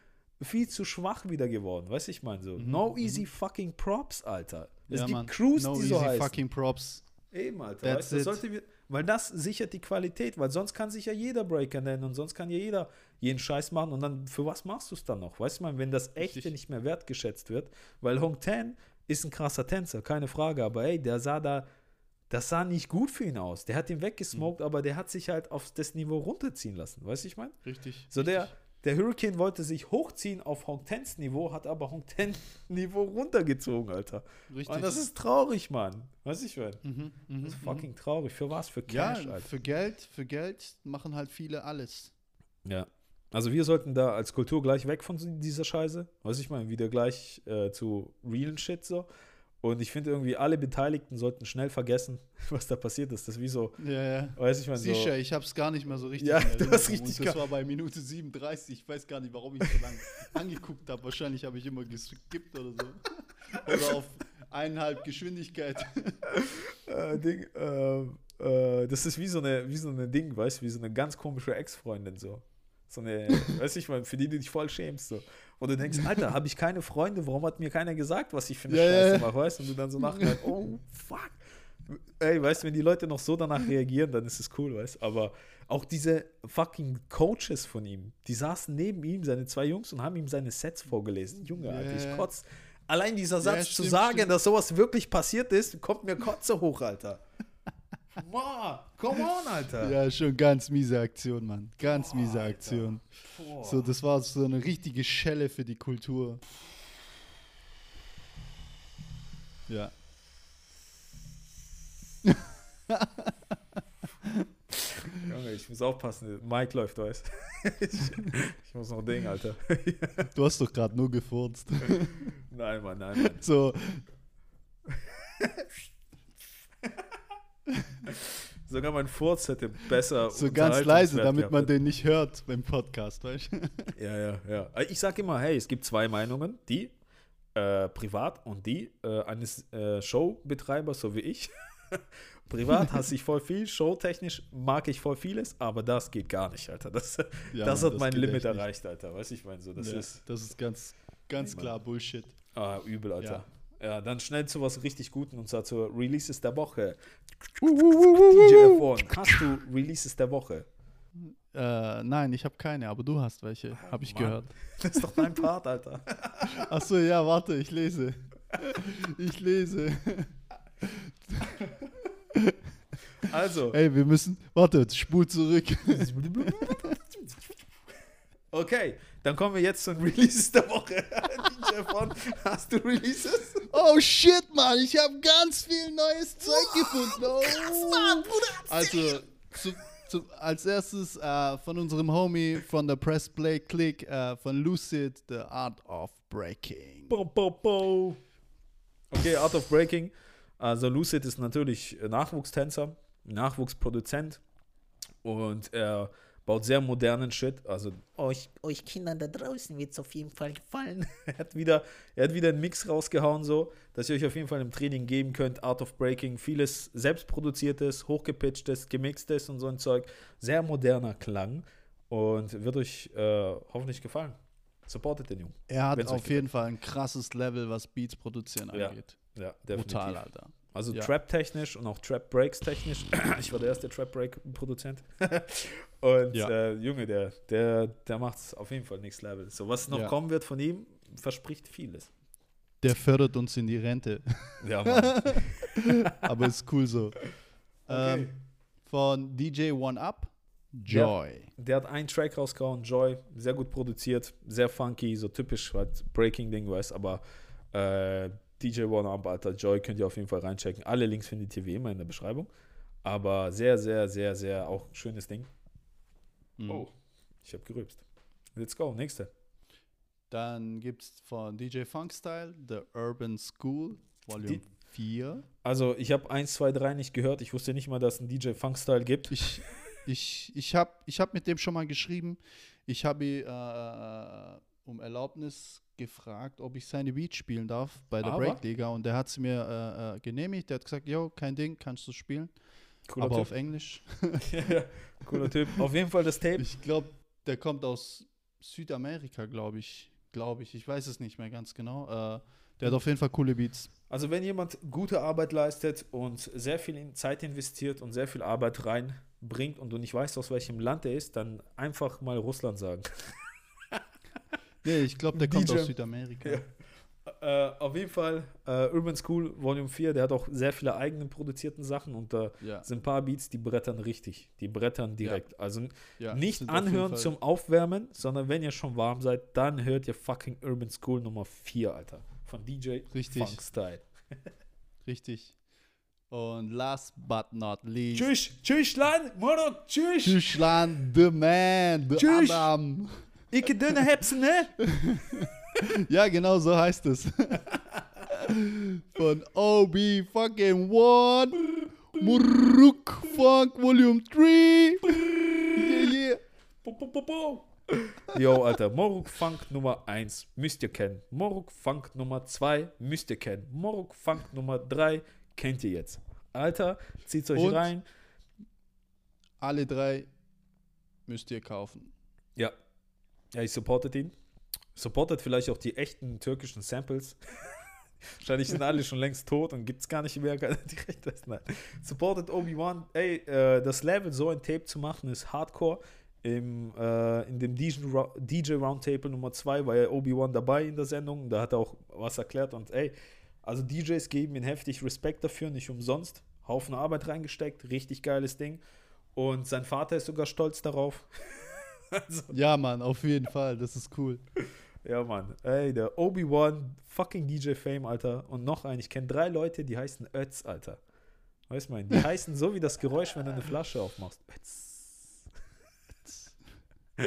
viel zu schwach wieder geworden, weißt du, ich meine so. No easy fucking props, Alter. Es Mhm, Ja, gibt Mann. Crews, no die easy so heißen. fucking props. Eben, Alter. Weißt it. sollte weil das sichert die Qualität, weil sonst kann sich ja jeder Breaker nennen und sonst kann ja jeder jeden Scheiß machen und dann für was machst du es dann noch? Weißt du mal, wenn das Echte Richtig. nicht mehr wertgeschätzt wird, weil Hong Ten ist ein krasser Tänzer, keine Frage, aber ey, der sah da, das sah nicht gut für ihn aus. Der hat ihn weggesmoked, Mhm. aber der hat sich halt auf das Niveau runterziehen lassen, weißt du, ich meine? Richtig. So der, der Hurricane wollte sich hochziehen auf Hong Tens Niveau, hat aber Hong Ten Niveau runtergezogen, Alter. Richtig. Und das ist traurig, Mann. Weißt du, ich meine? Mhm, mhm, Das ist mhm. fucking traurig. Für was? Für Ja, Cash, Alter. für Geld, für Geld machen halt viele alles. Ja. Also wir sollten da als Kultur gleich weg von dieser Scheiße. Weiß ich mal, wieder gleich äh, zu realen Shit so. Und ich finde irgendwie, alle Beteiligten sollten schnell vergessen, was da passiert ist. Das ist wie so, Ja, ja. weiß ich mal, so. Sicher, ich habe es gar nicht mehr so richtig Ja, du hast richtig Und das war bei Minute 37. Ich weiß gar nicht, warum ich so lange angeguckt habe. Wahrscheinlich habe ich immer geskippt oder so. Oder auf eineinhalb Geschwindigkeit. äh, Ding, äh, äh, das ist wie so eine, wie so eine Ding, weißt du, wie so eine ganz komische Ex-Freundin so. So eine, weiß ich mal, für die du dich voll schämst so. Und du denkst, Alter, habe ich keine Freunde, warum hat mir keiner gesagt, was ich für eine Ja, ja, Scheiße ja. mache, weißt du? Und du dann so nachher, oh, fuck. Ey, weißt du, wenn die Leute noch so danach reagieren, dann ist es cool, weißt du? Aber auch diese fucking Coaches von ihm, die saßen neben ihm, seine zwei Jungs, und haben ihm seine Sets vorgelesen. Junge, Ja, Alter, ich ja. kotz. Allein dieser Satz zu stimmt, sagen, stimmt. dass sowas wirklich passiert ist, kommt mir Kotze hoch, Alter. Ma, come on, Alter. Ja, schon ganz miese Aktion, Mann. Ganz miese Alter. Aktion. Boah. So, das war so eine richtige Schelle für die Kultur. Ja. Junge, ich muss aufpassen. Mike läuft, weißt du? ich, ich muss noch Ding, Alter. Du hast doch gerade nur gefurzt. nein, Mann, nein, Mann. So, Sogar mein Furz hätte besser so ganz leise, damit man den nicht hört beim Podcast, weißt du? Ja, ja, ja. Ich sag immer, hey, es gibt zwei Meinungen, die äh, privat und die äh, eines äh, Showbetreibers, so wie ich. privat hasse ich voll viel, showtechnisch mag ich voll vieles, aber das geht gar nicht, Alter. Das, Ja, das hat mein geht Limit erreicht, Alter. Weißt du, ich meine so, das ja, ist das ist ganz, ganz klar Bullshit. ah, übel, Alter. Ja. Dann schnell zu was richtig Guten und zwar zu Releases der Woche. DJ F1, hast du Releases der Woche? Äh, nein, ich habe keine, aber du hast welche, habe ich Mann. gehört. Das ist doch dein Part, Alter. Achso, ja, warte, ich lese. Ich lese. Also, Ey, wir müssen. Warte, spul zurück. Okay, dann kommen wir jetzt zu den Releases der Woche. DJ von, hast du Releases? Oh shit, Mann, ich habe ganz viel neues Zeug gefunden. Oh. Also, zu, zu, als erstes äh, von unserem Homie von der Press Play Click äh, von Lucid, The Art of Breaking. Bo, bo, bo. Okay, Art of Breaking. Also Lucid ist natürlich Nachwuchstänzer, Nachwuchsproduzent und er baut sehr modernen Shit. Also Euch, euch Kindern da draußen wird es auf jeden Fall gefallen. er hat wieder, er hat wieder einen Mix rausgehauen, so, dass ihr euch auf jeden Fall im Training geben könnt. Art of Breaking, vieles selbstproduziertes, hochgepitchtes, gemixtes und so ein Zeug. Sehr moderner Klang und wird euch äh, hoffentlich gefallen. Supportet den Jungen. Er hat auf jeden Fall ein krasses Level, was Beats produzieren Ja, angeht. Ja, definitiv. Brutal, Alter. Also Ja. Trap-technisch und auch Trap-Breaks technisch. ich war der erste Trap-Break-Produzent. und Ja. äh, Junge, der, der, der macht auf jeden Fall Next Level. So, was noch Ja. kommen wird von ihm, verspricht vieles. Der fördert uns in die Rente. Ja, Mann. Aber ist cool so. ähm, von DJ One Up, Joy. Der hat einen Track rausgehauen, Joy, sehr gut produziert, sehr funky, so typisch halt Breaking-Ding, weißt aber äh, DJ One Up, Alter, Joy könnt ihr auf jeden Fall reinchecken. Alle Links findet ihr wie immer in der Beschreibung. Aber sehr, sehr, sehr, sehr auch schönes Ding. Mhm. Oh, ich habe gerübst. Let's go, nächste. Dann gibt es von DJ Funkstyle The Urban School, Volume Die- 4. Also, ich habe 1, 2, 3 nicht gehört. Ich wusste nicht mal, dass es einen DJ Funk-Style gibt. Ich, ich, ich habe ich hab mit dem schon mal geschrieben. Ich habe ihn äh, um Erlaubnis gefragt, ob ich seine Beats spielen darf bei der Aber? Breakliga und der hat es mir äh, äh, genehmigt. Der hat gesagt, jo, kein Ding, kannst du spielen. Cooler aber Typ. auf Englisch. Ja, Cooler Typ. Auf jeden Fall das Tape. Ich glaube, der kommt aus Südamerika, glaube ich. Glaube ich. Ich weiß es nicht mehr ganz genau. Äh, der hat auf jeden Fall coole Beats. Also wenn jemand gute Arbeit leistet und sehr viel in Zeit investiert und sehr viel Arbeit reinbringt und du nicht weißt, aus welchem Land er ist, dann einfach mal Russland sagen. Nee, ich glaube, der kommt DJ. aus Südamerika. Ja. Äh, auf jeden Fall äh, Urban School Volume 4, der hat auch sehr viele eigene produzierten Sachen und da Ja, sind ein paar Beats, die brettern richtig. Die brettern direkt. Also ja, nicht auf anhören zum Aufwärmen, sondern wenn ihr schon warm seid, dann hört ihr fucking Urban School Nummer 4, Alter. Von DJ Richtig. Funk Style. Richtig. Und last but not least. Tschüss, tschüss, Land, Morok, tschüss. Tschüssland, the man, the Tschüss. Adam. Ich dünne Hepsen, ne? Ja, genau so heißt es. Von OB fucking One, Muruk Funk Volume 3. Yeah, yeah. Po, po, po, po. Yo, Alter, Moruk Funk Nummer 1 müsst ihr kennen. Moruk Funk Nummer 2 müsst ihr kennen. Moruk Funk Nummer 3 kennt ihr jetzt. Alter, zieht's euch Und? rein. Alle drei müsst ihr kaufen. Ja. Ja, ich supportet ihn. Supportet vielleicht auch die echten türkischen Samples. Wahrscheinlich sind alle schon längst tot und gibt's gar nicht mehr direkt das. Nein. Supportet Obi-Wan. Ey, äh, das Level, so ein Tape zu machen, ist Hardcore. Im, äh, in dem DJ, DJ Roundtable Nummer 2 war ja Obi-Wan dabei in der Sendung. Da hat er auch was erklärt. Und ey, also DJs geben ihm heftig Respekt dafür, nicht umsonst. Haufen Arbeit reingesteckt, richtig geiles Ding. Und sein Vater ist sogar stolz darauf. also, Ja, Mann, auf jeden Fall. Das ist cool. ja, Mann. Ey, der Obi-Wan, fucking DJ Fame, Alter. Und noch ein, ich kenne drei Leute, die heißen Ötz, Alter. Weißt du, mein, die heißen so wie das Geräusch, wenn du eine Flasche aufmachst. Ötz.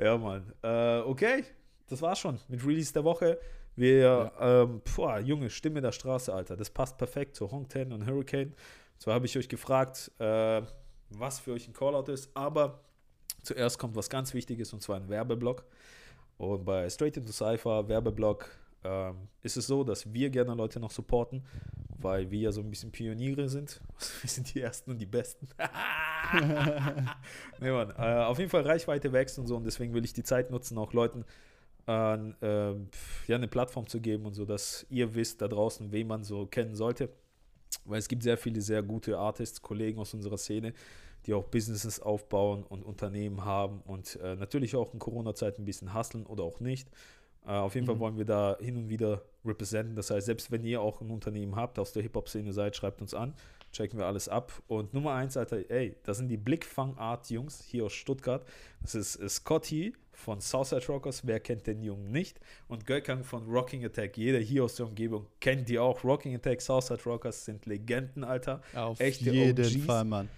ja, Mann. Äh, okay, das war's schon mit Release der Woche. Wir, ähm, boah, Junge, Stimme der Straße, Alter. Das passt perfekt zu Hong Ten und Hurricane. Zwar habe ich euch gefragt, äh, was für euch ein Callout ist, aber zuerst kommt was ganz Wichtiges und zwar ein Werbeblock. Und bei Straight into Cypher, Werbeblock, ähm, ist es so, dass wir gerne Leute noch supporten, weil wir ja so ein bisschen Pioniere sind. Wir sind die Ersten und die Besten. nee, Mann, äh, auf jeden Fall Reichweite wächst und so und deswegen will ich die Zeit nutzen, auch Leuten äh, äh, ja, eine Plattform zu geben und so, dass ihr wisst da draußen, wen man so kennen sollte. Weil es gibt sehr viele sehr gute Artists, Kollegen aus unserer Szene, die auch Businesses aufbauen und Unternehmen haben und äh, natürlich auch in Corona-Zeit ein bisschen hustlen oder auch nicht. Äh, auf jeden Fall Mhm. wollen wir da hin und wieder representen. Das heißt, selbst wenn ihr auch ein Unternehmen habt, aus der Hip-Hop-Szene seid, schreibt uns an. Checken wir alles ab. Und Nummer eins, Alter, ey, das sind die Blickfang-Art-Jungs hier aus Stuttgart. Das ist Scotty von Southside Rockers. Wer kennt den Jungen nicht? Und Gökang von Rocking Attack. Jeder hier aus der Umgebung kennt die auch. Rocking Attack, Southside Rockers sind Legenden, Alter. Auf Echte jeden OGs. Fall, Mann.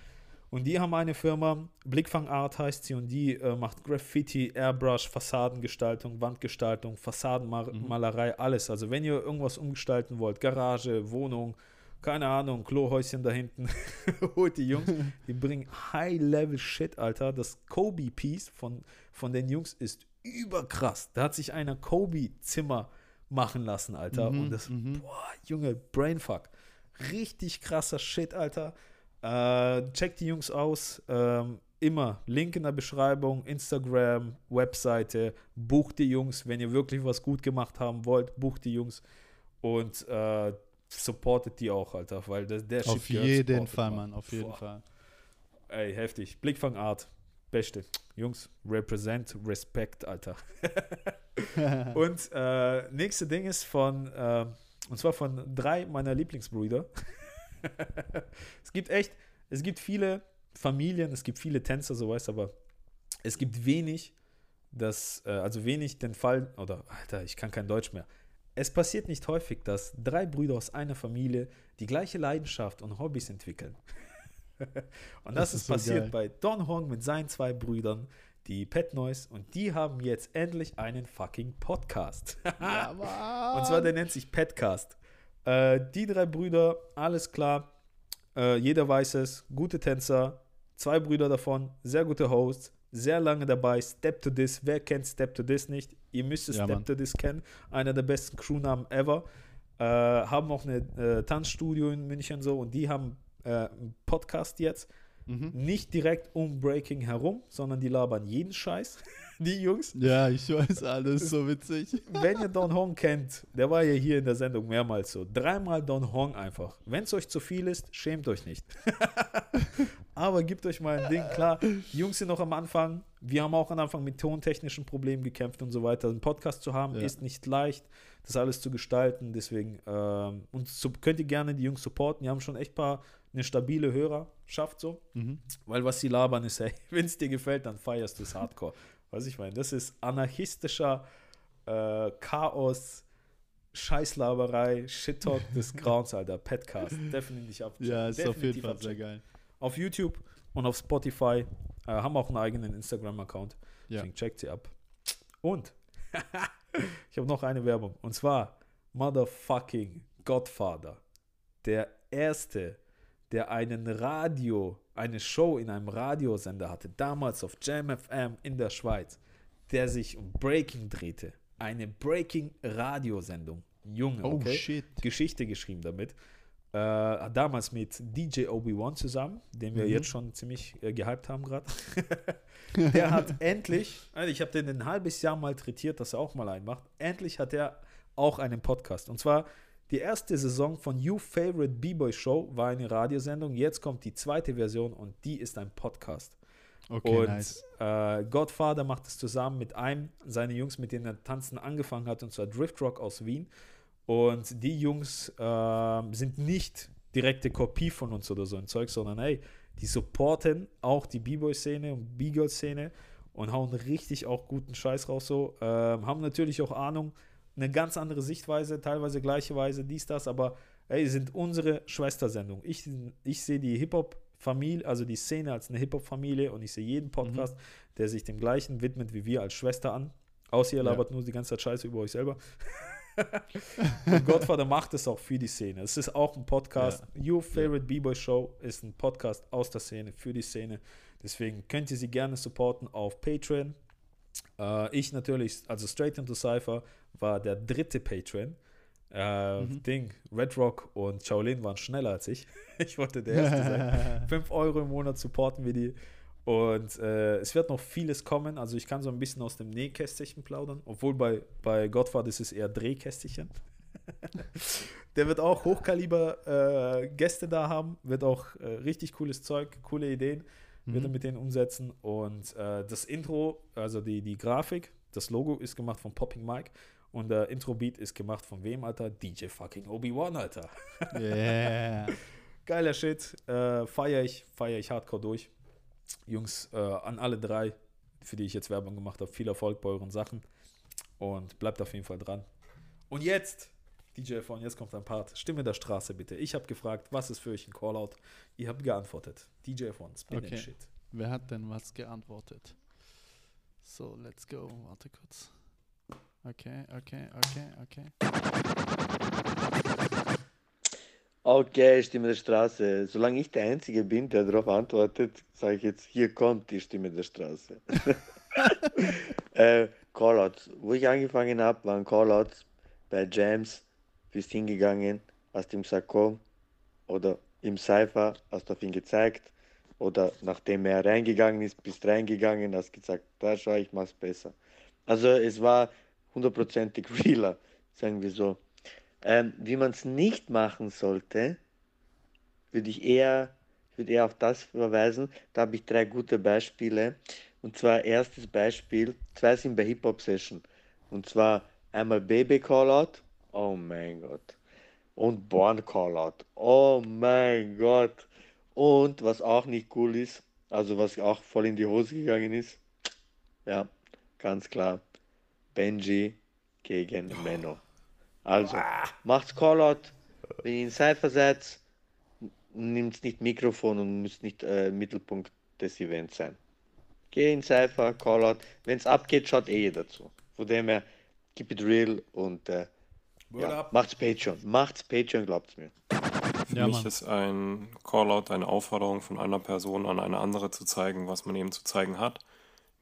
Und die haben eine Firma, Blickfang Art heißt sie, und die äh, macht Graffiti, Airbrush, Fassadengestaltung, Wandgestaltung, Fassadenmalerei, alles. Also wenn ihr irgendwas umgestalten wollt, Garage, Wohnung, keine Ahnung, Klohäuschen da hinten, holt die Jungs, die bringen High-Level-Shit, Alter. Das Kobe-Piece von, von den Jungs ist überkrass. Da hat sich einer Kobe-Zimmer machen lassen, Alter. Mhm, Und das, mhm. boah, Junge, Brainfuck. Richtig krasser Shit, Alter. Äh, checkt die Jungs aus. Ähm, immer Link in der Beschreibung, Instagram, Webseite. Bucht die Jungs, wenn ihr wirklich was gut gemacht haben wollt. Bucht die Jungs und äh, supportet die auch, Alter, weil der, der Auf jeden Fall, Mann. Auf jeden Boah. Fall. Ey, heftig. Blickfang Art. Beste. Jungs, represent, respect, Alter. und äh, nächste Ding ist von, äh, und zwar von drei meiner Lieblingsbrüder. es gibt echt, es gibt viele Familien, es gibt viele Tänzer, so weißt aber es gibt wenig, das, äh, also wenig den Fall, oder, Alter, ich kann kein Deutsch mehr. Es passiert nicht häufig, dass drei Brüder aus einer Familie die gleiche Leidenschaft und Hobbys entwickeln. und das, Das ist, ist so passiert geil. bei Don Hong mit seinen zwei Brüdern, die Pet Noise, und die haben jetzt endlich einen fucking Podcast. ja. Und zwar der nennt sich Petcast. Äh, die drei Brüder, alles klar. Äh, jeder weiß es. Gute Tänzer. Zwei Brüder davon. Sehr gute Hosts. Sehr lange dabei. Step to This. Wer kennt Step to This nicht? Ihr müsst Ja, Step Mann. to This kennen. Einer der besten Crewnamen ever. Äh, haben auch eine äh, Tanzstudio in München so und die haben äh, einen Podcast jetzt. Mhm. Nicht direkt um Breaking herum, sondern die labern jeden Scheiß. Die Jungs. Ja, ich weiß, alles so witzig. Wenn ihr Don Hong kennt, der war ja hier in der Sendung mehrmals so. Dreimal Don Hong einfach. Wenn es euch zu viel ist, schämt euch nicht. Aber gebt euch mal ein Ding. Klar, die Jungs sind noch am Anfang. Wir haben auch am Anfang mit tontechnischen Problemen gekämpft und so weiter. Einen Podcast zu haben Ja. ist nicht leicht, das alles zu gestalten. Deswegen, ähm, und so könnt ihr gerne die Jungs supporten. Die haben schon echt paar eine stabile Hörerschaft so. Mhm. Weil was sie labern ist, hey, wenn es dir gefällt, dann feierst du es hardcore. Was ich meine, das ist anarchistischer äh, Chaos, Scheißlaberei, Shit-Talk des Grauens, Alter. Petcast. Definitiv ab. Ja, ist auf jeden Fall sehr geil. Auf YouTube und auf Spotify. Äh, haben auch einen eigenen Instagram-Account. Ja. Deswegen checkt sie ab. Und ich habe noch eine Werbung. Und zwar Motherfucking Godfather. Der erste, der einen Radio, eine Show in einem Radiosender hatte, damals auf Jam FM in der Schweiz, der sich um Breaking drehte. Eine Breaking-Radiosendung. Junge, Oh okay? shit. Geschichte geschrieben damit. Äh, damals mit DJ Obi-Wan zusammen, den wir Mhm. jetzt schon ziemlich äh, gehypt haben gerade. der hat endlich, also ich habe den ein halbes Jahr malträtiert, dass er auch mal einen macht. Endlich hat er auch einen Podcast. Und zwar die erste Saison von You Favorite B-Boy Show war eine Radiosendung. Jetzt kommt die zweite Version und die ist ein Podcast. Okay, und nice. äh, Godfather macht es zusammen mit einem seiner Jungs, mit denen er tanzen angefangen hat, und zwar Drift Rock aus Wien. Und die Jungs ähm, sind nicht direkte Kopie von uns oder so ein Zeug, sondern hey, die supporten auch die B-Boy-Szene und B-Girl-Szene und hauen richtig auch guten Scheiß raus so. Ähm, haben natürlich auch Ahnung, eine ganz andere Sichtweise, teilweise gleiche Weise, dies, das, aber hey, sind unsere Schwestersendung. Ich, ich sehe die Hip-Hop-Familie, also die Szene als eine Hip-Hop-Familie und ich sehe jeden Podcast, der sich dem gleichen widmet wie wir als Schwester an. Außer ihr Ja. labert nur die ganze Zeit Scheiße über euch selber. und Godfather macht es auch für die Szene. Es ist auch ein Podcast. Your Favorite B-Boy Show ist ein Podcast aus der Szene, für die Szene. Deswegen könnt ihr sie gerne supporten auf Patreon. Äh, ich natürlich, also Straight into Cypher war der dritte Patreon. Äh, Mhm. Ding, Red Rock und Shaolin waren schneller als ich. Ich wollte der Erste sein. 5 Euro im Monat supporten wir die. Und äh, es wird noch vieles kommen. Also ich kann so ein bisschen aus dem Nähkästchen plaudern. Obwohl bei, bei Godfather ist es eher Drehkästchen. Der wird auch Hochkaliber äh, Gäste da haben. Wird auch äh, richtig cooles Zeug, coole Ideen. Wird er Mhm. mit denen umsetzen. Und äh, das Intro, also die, die Grafik, das Logo ist gemacht von Popping Mike. Und der Intro-Beat ist gemacht von wem, Alter? DJ fucking Obi-Wan, Alter. Yeah. Geiler Shit. Äh, feier ich, feier ich hardcore durch. Jungs, äh, an alle drei, für die ich jetzt Werbung gemacht habe, viel Erfolg bei euren Sachen. Und bleibt auf jeden Fall dran. Und jetzt, DJ von, jetzt kommt ein Part. Stimme der Straße bitte. Ich habe gefragt, was ist für euch ein Callout? Ihr habt geantwortet. DJ von, spin Okay. shit. Wer hat denn was geantwortet? So, let's go. Warte kurz. Okay, okay, okay, okay. Okay, Stimme der Straße. Solange ich der Einzige bin, der darauf antwortet, sage ich jetzt, hier kommt die Stimme der Straße. äh, Callouts. Wo ich angefangen habe, waren Callouts bei Jams. Bist hingegangen, hast ihm gesagt, komm. Oder im Cypher hast du auf ihn gezeigt. Oder nachdem er reingegangen ist, bist reingegangen, hast gesagt, da schau, ich mach's besser. Also es war hundertprozentig realer, sagen wir so. Ähm, wie man es nicht machen sollte, würde ich eher, ich eher auf das verweisen. Da habe ich drei gute Beispiele. Und zwar erstes Beispiel, zwei sind bei Hip Hop Session. Und zwar einmal Baby Callout, oh mein Gott. Und Born Callout, oh mein Gott. Und was auch nicht cool ist, also was auch voll in die Hose gegangen ist, ja, ganz klar, Benji gegen Menno. Also, macht's Callout, wenn ihr in Cypher seid, nimmt nicht Mikrofon und müsst nicht äh, Mittelpunkt des Events sein. Geh in Cypher, Callout, wenn's abgeht, schaut eh jeder zu. Von dem her, keep it real und äh, Word ja, up. macht's Patreon. Macht's Patreon, glaubt's mir. Für Ja, mich Mann. ist ein Callout eine Aufforderung von einer Person an eine andere zu zeigen, was man eben zu zeigen hat.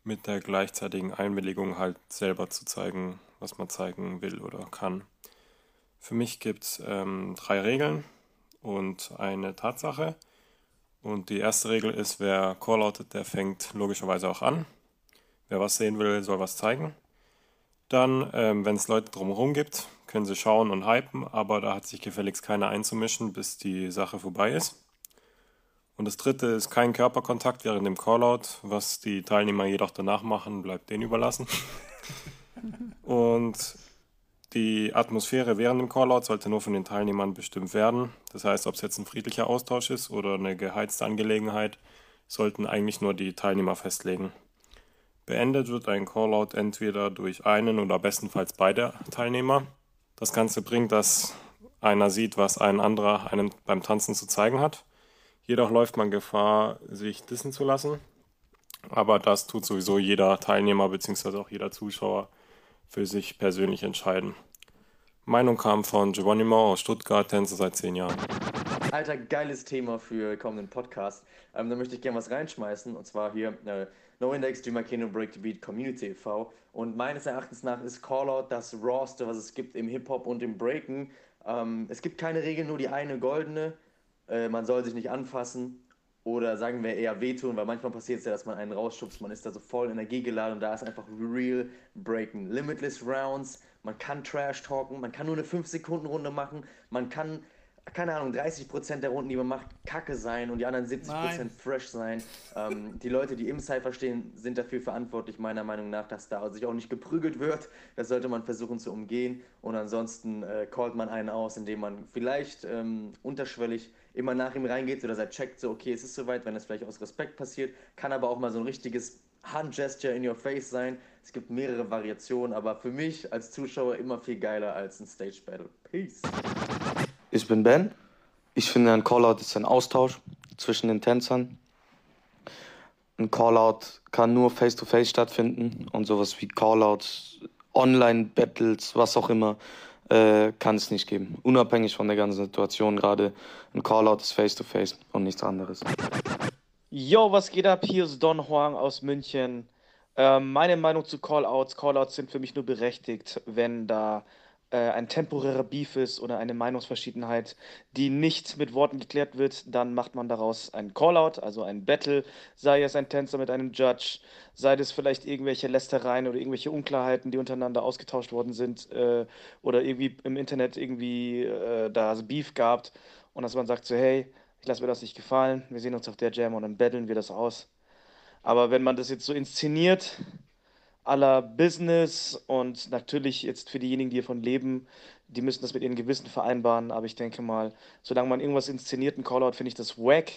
mit der gleichzeitigen Einwilligung halt selber zu zeigen, was man zeigen will oder kann. Für mich gibt es ähm, drei Regeln und eine Tatsache. Und die erste Regel ist, wer calloutet, der fängt logischerweise auch an. Wer was sehen will, soll was zeigen. Dann, ähm, wenn es Leute drumherum gibt, können sie schauen und hypen, aber da hat sich gefälligst keiner einzumischen, bis die Sache vorbei ist. Und das dritte ist kein Körperkontakt während dem Callout. Was die Teilnehmer jedoch danach machen, bleibt denen überlassen. und die Atmosphäre während dem Callout sollte nur von den Teilnehmern bestimmt werden. Das heißt, ob es jetzt ein friedlicher Austausch ist oder eine geheizte Angelegenheit, sollten eigentlich nur die Teilnehmer festlegen. Beendet wird ein Callout entweder durch einen oder bestenfalls beide Teilnehmer. Das Ganze bringt, dass einer sieht, was ein anderer einem beim Tanzen zu zeigen hat. Jedoch läuft man Gefahr, sich dissen zu lassen. Aber das tut sowieso jeder Teilnehmer bzw. auch jeder Zuschauer für sich persönlich entscheiden. Meinung kam von Geronimo aus Stuttgart, Tänzer seit zehn Jahren. Alter, geiles Thema für kommenden Podcast. Ähm, da möchte ich gerne was reinschmeißen. Und zwar hier äh, No Index, Dreamer Kino, Break the Beat, Community e.V. Und meines Erachtens nach ist Callout das Rawste, was es gibt im Hip-Hop und im Breaken. Ähm, es gibt keine Regel, nur die eine goldene. Äh, man soll sich nicht anfassen oder sagen wir eher wehtun, weil manchmal passiert es ja, dass man einen rausschubst, man ist da so voll energiegeladen und da ist einfach real breaken. Limitless Rounds, man kann Trash talken, man kann nur eine 5-Sekunden-Runde machen, man kann keine Ahnung, 30% der Runden, die man macht, kacke sein und die anderen 70% Nein. fresh sein. Ähm, die Leute, die im Cypher stehen, sind dafür verantwortlich, meiner Meinung nach, dass da sich auch nicht geprügelt wird. Das sollte man versuchen zu umgehen. Und ansonsten äh, callt man einen aus, indem man vielleicht ähm, unterschwellig immer nach ihm reingeht oder sagt, checkt so, okay, es ist soweit, wenn das vielleicht aus Respekt passiert. Kann aber auch mal so ein richtiges Handgesture in your face sein. Es gibt mehrere Variationen, aber für mich als Zuschauer immer viel geiler als ein Stage Battle. Peace. Ich bin Ben. Ich finde, ein Callout ist ein Austausch zwischen den Tänzern. Ein Callout kann nur face-to-face stattfinden und sowas wie Callouts, Online-Battles, was auch immer, äh, kann es nicht geben. Unabhängig von der ganzen Situation gerade. Ein Callout ist face-to-face und nichts anderes. Yo, was geht ab? Hier ist Don Huang aus München. Ähm, meine Meinung zu Callouts. Callouts sind für mich nur berechtigt, wenn da ein temporärer Beef ist oder eine Meinungsverschiedenheit, die nicht mit Worten geklärt wird, dann macht man daraus einen Callout, also ein Battle, sei es ein Tänzer mit einem Judge, sei es vielleicht irgendwelche Lästereien oder irgendwelche Unklarheiten, die untereinander ausgetauscht worden sind äh, oder irgendwie im Internet irgendwie äh, da Beef gab und dass man sagt so, hey, ich lasse mir das nicht gefallen, wir sehen uns auf der Jam und dann battlen wir das aus. Aber wenn man das jetzt so inszeniert, aller Business und natürlich jetzt für diejenigen, die davon leben, die müssen das mit ihren Gewissen vereinbaren. Aber ich denke mal, solange man irgendwas inszeniert, ein Callout, finde ich das wack.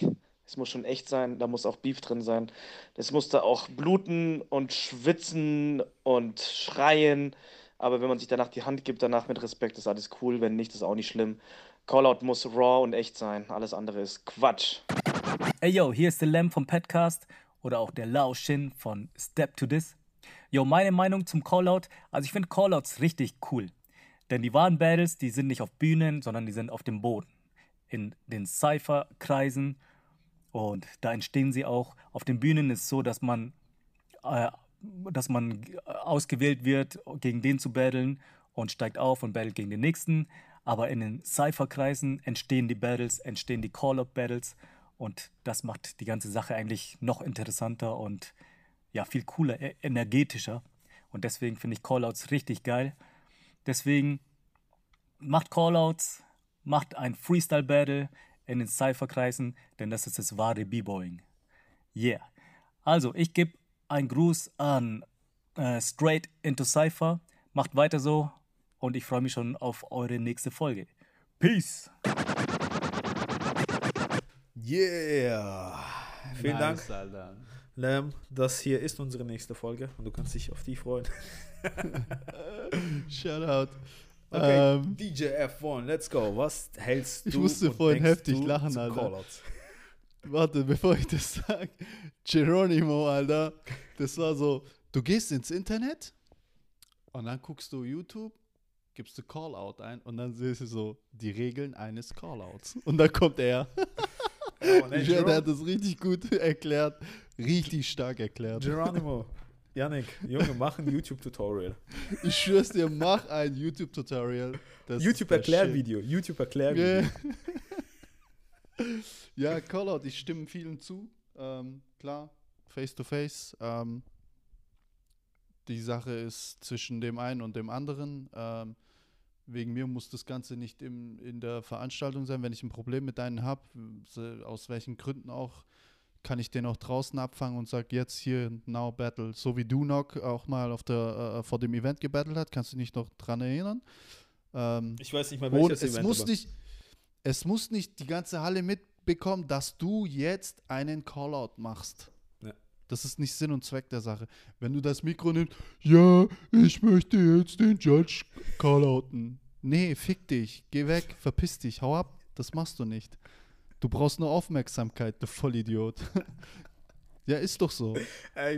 Es muss schon echt sein, da muss auch Beef drin sein. Das muss da auch bluten und schwitzen und schreien. Aber wenn man sich danach die Hand gibt, danach mit Respekt, ist alles cool. Wenn nicht, ist auch nicht schlimm. Callout muss raw und echt sein. Alles andere ist Quatsch. Ey yo, hier ist der Lamb vom Podcast oder auch der Lao Shin von Step to This. Yo, meine Meinung zum Callout. Also ich finde Callouts richtig cool. Denn die wahren Battles, die sind nicht auf Bühnen, sondern die sind auf dem Boden. In den Cypher-Kreisen. Und da entstehen sie auch. Auf den Bühnen ist es so, dass man, äh, dass man ausgewählt wird, gegen den zu battlen und steigt auf und battelt gegen den nächsten. Aber in den Cypher-Kreisen entstehen die Battles, entstehen die Call-Up-Battles. Und das macht die ganze Sache eigentlich noch interessanter und ja, viel cooler, e- energetischer. Und deswegen finde ich Callouts richtig geil. Deswegen macht Callouts, macht ein Freestyle-Battle in den Cypher-Kreisen, denn das ist das wahre B-Boying. Yeah. Also, ich gebe einen Gruß an äh, Straight into Cypher. Macht weiter so und ich freue mich schon auf eure nächste Folge. Peace! Yeah. Vielen Nice, Dank, Alter. Lam. Das hier ist unsere nächste Folge und du kannst dich auf die freuen. Shoutout. Okay, Ähm, DJ F1, let's go. Was hältst du? Ich musste vorhin heftig lachen, Alter. Warte, bevor ich das sage. Geronimo, Alter. Das war so, du gehst ins Internet und dann guckst du YouTube, gibst du Callout ein und dann siehst du so die Regeln eines Callouts. Und dann kommt er. Oh, nee, der hat das richtig gut erklärt. Richtig stark erklärt. Geronimo, Yannick, Junge, mach ein YouTube-Tutorial. Ich schwör's dir, mach ein YouTube-Tutorial. YouTube-Erklärvideo. YouTube-Erklärvideo. Ja. Callout, ich stimme vielen zu. Ähm, klar, face to face. Ähm, die Sache ist zwischen dem einen und dem anderen. Ähm, wegen mir muss das Ganze nicht im, in der Veranstaltung sein. Wenn ich ein Problem mit einem habe, aus welchen Gründen auch, kann ich den auch draußen abfangen und sage jetzt hier Now Battle. So wie Dunok auch mal auf der, äh, vor dem Event gebattelt hat. Kannst du dich noch dran erinnern? Ähm, Ich weiß nicht mal, welches es Event. muss aber- nicht, es muss nicht die ganze Halle mitbekommen, dass du jetzt einen Callout machst. Ja. Das ist nicht Sinn und Zweck der Sache. Wenn du das Mikro nimmst, ja, ich möchte jetzt den Judge callouten. Nee, fick dich, geh weg, verpiss dich, hau ab. Das machst du nicht. Du brauchst nur Aufmerksamkeit, du Vollidiot. ja, ist doch so.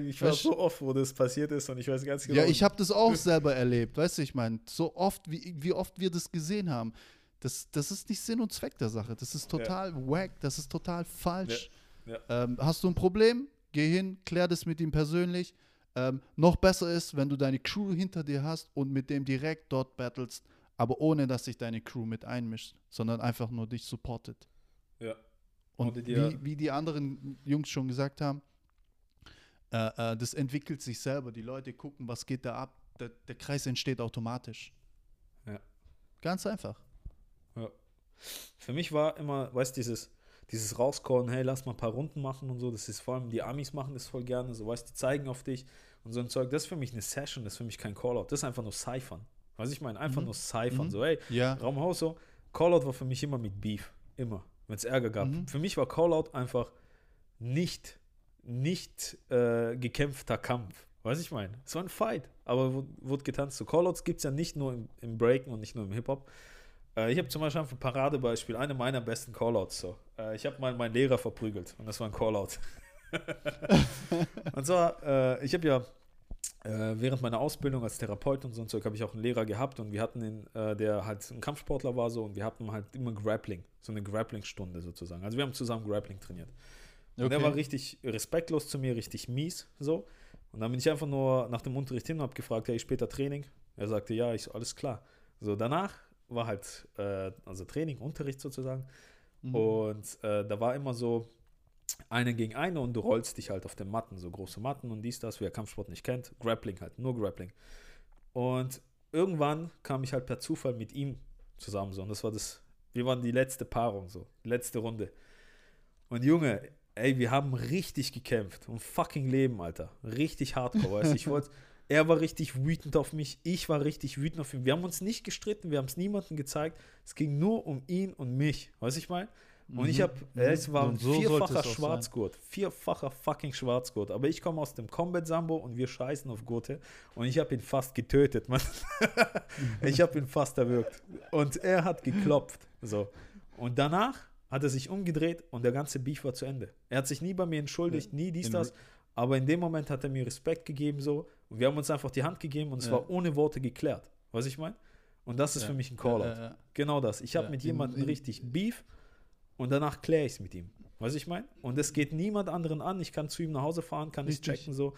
Ich war Weißt- so oft, wo das passiert ist und ich weiß ganz genau. Ja, ich habe das auch selber erlebt, weißt du, ich meine, so oft, wie, wie oft wir das gesehen haben, das, das ist nicht Sinn und Zweck der Sache. Das ist total wack, das ist total falsch. Ja, Ähm, hast du ein Problem? Geh hin, klär das mit ihm persönlich. Ähm, noch besser ist, wenn du deine Crew hinter dir hast und mit dem direkt dort battlest, aber ohne, dass sich deine Crew mit einmischt, sondern einfach nur dich supportet. Ja. Und wie, wie die anderen Jungs schon gesagt haben, äh, äh, das entwickelt sich selber. Die Leute gucken, was geht da ab. Der, der Kreis entsteht automatisch. Ja. Ganz einfach. Ja. Für mich war immer, weißt du, dieses, dieses Rauskommen, hey, lass mal ein paar Runden machen und so, das ist vor allem, die Amis machen das voll gerne, so, weißt du, die zeigen auf dich und so ein Zeug, das ist für mich eine Session, das ist für mich kein Callout, das ist einfach nur Cyphern. Weißt du, ich meine, einfach Mhm. nur Cyphern, Mhm. so, hey, Ja. Raumhaus so, Callout war für mich immer mit Beef, immer, wenn es Ärger gab. Mhm. Für mich war Callout einfach nicht, nicht äh, gekämpfter Kampf. Weiß ich meine. Es war ein Fight, aber wurde, wurde getanzt. So Callouts gibt es ja nicht nur im, im Breaken und nicht nur im Hip-Hop. Äh, ich habe zum Beispiel ein Paradebeispiel, eine meiner besten Callouts. So. Äh, ich habe mal meinen Lehrer verprügelt und das war ein Callout. und zwar, äh, ich habe ja äh, während meiner Ausbildung als Therapeut und so ein Zeug habe ich auch einen Lehrer gehabt und wir hatten ihn, äh, der halt ein Kampfsportler war so und wir hatten halt immer Grappling, so eine Grappling-Stunde sozusagen. Also wir haben zusammen Grappling trainiert. Und der Okay. war richtig respektlos zu mir, richtig mies so. Und dann bin ich einfach nur nach dem Unterricht hin und habe gefragt, hey, später Training? Er sagte, ja, ich so, alles klar. So, danach war halt, äh, also Training, Unterricht sozusagen. Mhm. Und äh, da war immer so eine gegen eine und du rollst dich halt auf den Matten, so große Matten und dies, das, wer Kampfsport nicht kennt. Grappling halt, nur Grappling. Und irgendwann kam ich halt per Zufall mit ihm zusammen so. Und das war das, wir waren die letzte Paarung so, letzte Runde. Und Junge, ey, wir haben richtig gekämpft. Um fucking Leben, Alter. Richtig hardcore, weißt du. Ich wollte, er war richtig wütend auf mich, ich war richtig wütend auf ihn. Wir haben uns nicht gestritten, wir haben es niemandem gezeigt. Es ging nur um ihn und mich, weißt du, ich meine? Und ich Mhm. habe, es war ein so vierfacher sein. Schwarzgurt. Vierfacher fucking Schwarzgurt. Aber ich komme aus dem Combat Sambo und wir scheißen auf Gurte. Und ich habe ihn fast getötet, Mann. ich habe ihn fast erwürgt. Und er hat geklopft. So. Und danach hat er sich umgedreht und der ganze Beef war zu Ende. Er hat sich nie bei mir entschuldigt, nie dies, das. Aber in dem Moment hat er mir Respekt gegeben, so. Und wir haben uns einfach die Hand gegeben und es Ja. war ohne Worte geklärt. Was ich meine? Und das ist Ja. für mich ein Callout. Genau das. Ich habe mit jemandem richtig Beef und danach kläre ich es mit ihm. Was ich meine? Und es geht niemand anderen an. Ich kann zu ihm nach Hause fahren, kann es Richtig. checken so.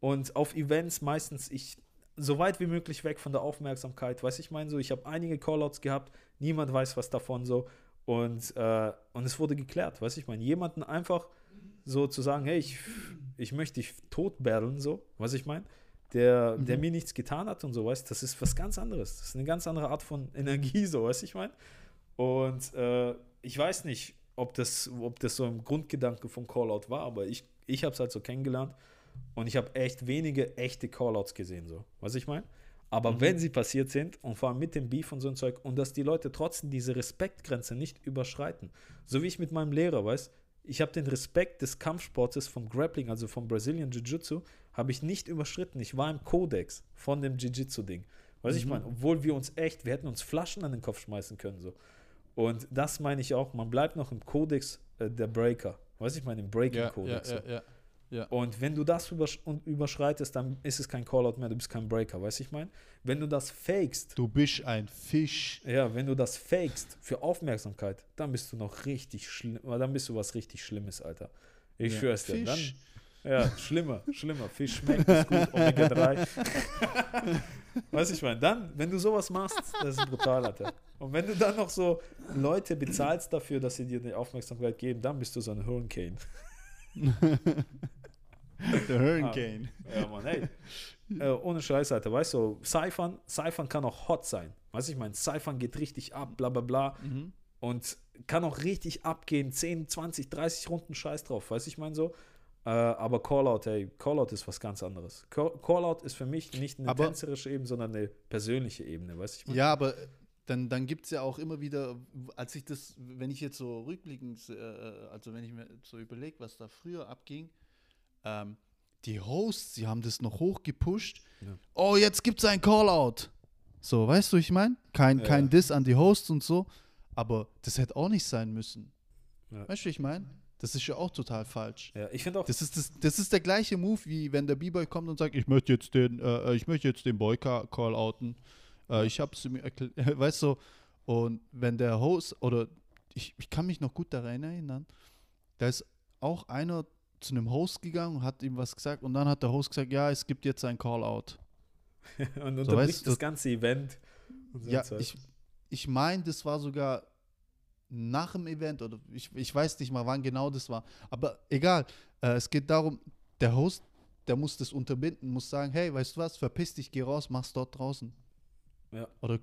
Und auf Events meistens ich so weit wie möglich weg von der Aufmerksamkeit. Weiß ich meine so, ich habe einige Callouts gehabt, niemand weiß was davon so. Und, äh, und es wurde geklärt, weiß ich meine. Jemanden einfach so zu sagen, hey, ich, ich möchte dich tot battlen, so, was ich meine, der, der Mhm. mir nichts getan hat und so, weißt das ist was ganz anderes. Das ist eine ganz andere Art von Energie, so, weißt ich meine. Und äh, ich weiß nicht, ob das, ob das so im Grundgedanke vom Callout war, aber ich, ich habe es halt so kennengelernt und ich habe echt wenige echte Callouts gesehen, so, was ich meine. Aber Mhm. wenn sie passiert sind und vor allem mit dem Beef und so ein Zeug und dass die Leute trotzdem diese Respektgrenze nicht überschreiten, so wie ich mit meinem Lehrer, weiß, ich habe den Respekt des Kampfsportes vom Grappling, also vom Brazilian Jiu-Jitsu, habe ich nicht überschritten. Ich war im Kodex von dem Jiu-Jitsu-Ding. Weiß ich Mhm. meine, obwohl wir uns echt, wir hätten uns Flaschen an den Kopf schmeißen können, so. Und das meine ich auch, man bleibt noch im Kodex äh, der Breaker. Weiß ich meine, im Breaking-Kodex. ja, ja, ja. Und wenn du das übersch überschreitest, dann ist es kein Callout mehr, du bist kein Breaker, weißt du, ich meine? Wenn du das fakest, Du bist ein Fisch. ja, wenn du das fakest für Aufmerksamkeit, dann bist du noch richtig schlimm, dann bist du was richtig Schlimmes, Alter. Ich schwör's dir. Dann, Fisch. Ja, schlimmer, schlimmer. Fisch schmeckt, ist gut, Omega 3. Weißt du, ich meine, dann, wenn du sowas machst, das ist brutal, Alter. Und wenn du dann noch so Leute bezahlst dafür, dass sie dir die Aufmerksamkeit geben, dann bist du so ein Hurricane. Der Hurricane. Ah, ja, Mann, ey. Äh, ohne Scheiß, Alter, weißt du, Cyphern, Cyphern kann auch hot sein. Weißt du, ich meine, Cyphern geht richtig ab, bla bla bla. Mhm. Und kann auch richtig abgehen, 10, 20, 30 Runden Scheiß drauf, weißt du, ich meine so. Äh, aber Callout, ey, Callout ist was ganz anderes. Call- Callout ist für mich nicht eine Aber- tänzerische Ebene, sondern eine persönliche Ebene, weißt du, ich meine. Ja, aber dann, dann gibt es ja auch immer wieder, als ich das, wenn ich jetzt so rückblickend, äh, also wenn ich mir so überlege, was da früher abging, ähm, die Hosts, sie haben das noch hochgepusht. Ja. Oh, jetzt gibt es ein Callout. So, weißt du, ich meine? Kein, Ja. kein Diss an die Hosts und so, aber das hätte auch nicht sein müssen. Ja. Weißt du, ich meine? Das ist ja auch total falsch. Ja, ich finde auch, Das ist, das, das ist der gleiche Move, wie wenn der B-Boy kommt und sagt, ich möchte jetzt den, äh, ich möchte jetzt den Boy ca- call outen. Äh, ich habe es mir erklärt, weißt du, und wenn der Host, oder ich, ich kann mich noch gut daran erinnern, da ist auch einer zu einem Host gegangen und hat ihm was gesagt und dann hat der Host gesagt, ja, es gibt jetzt ein Call-out. und So, unterbricht weißt du- das ganze Event. so Ja, Zeug. ich, ich meine, das war sogar nach dem Event oder ich, ich weiß nicht mal, wann genau das war. Aber egal, äh, es geht darum, der Host, der muss das unterbinden, muss sagen, hey, weißt du was, verpiss dich, geh raus, mach's dort draußen. Ja. Oder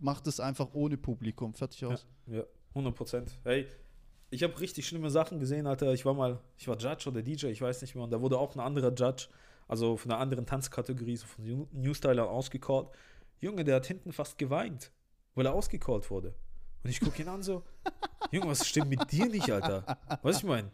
mach das einfach ohne Publikum, fertig aus. Ja, 100 Prozent. Hey, ich habe richtig schlimme Sachen gesehen, Alter. Ich war mal, ich war Judge oder DJ, ich weiß nicht mehr. Und da wurde auch ein anderer Judge, also von einer anderen Tanzkategorie, so von New- New Stylern ausgecallt. Junge, der hat hinten fast geweint, weil er ausgecallt wurde. Und ich gucke ihn an so, Junge, was stimmt mit dir nicht, Alter? Was ich meine?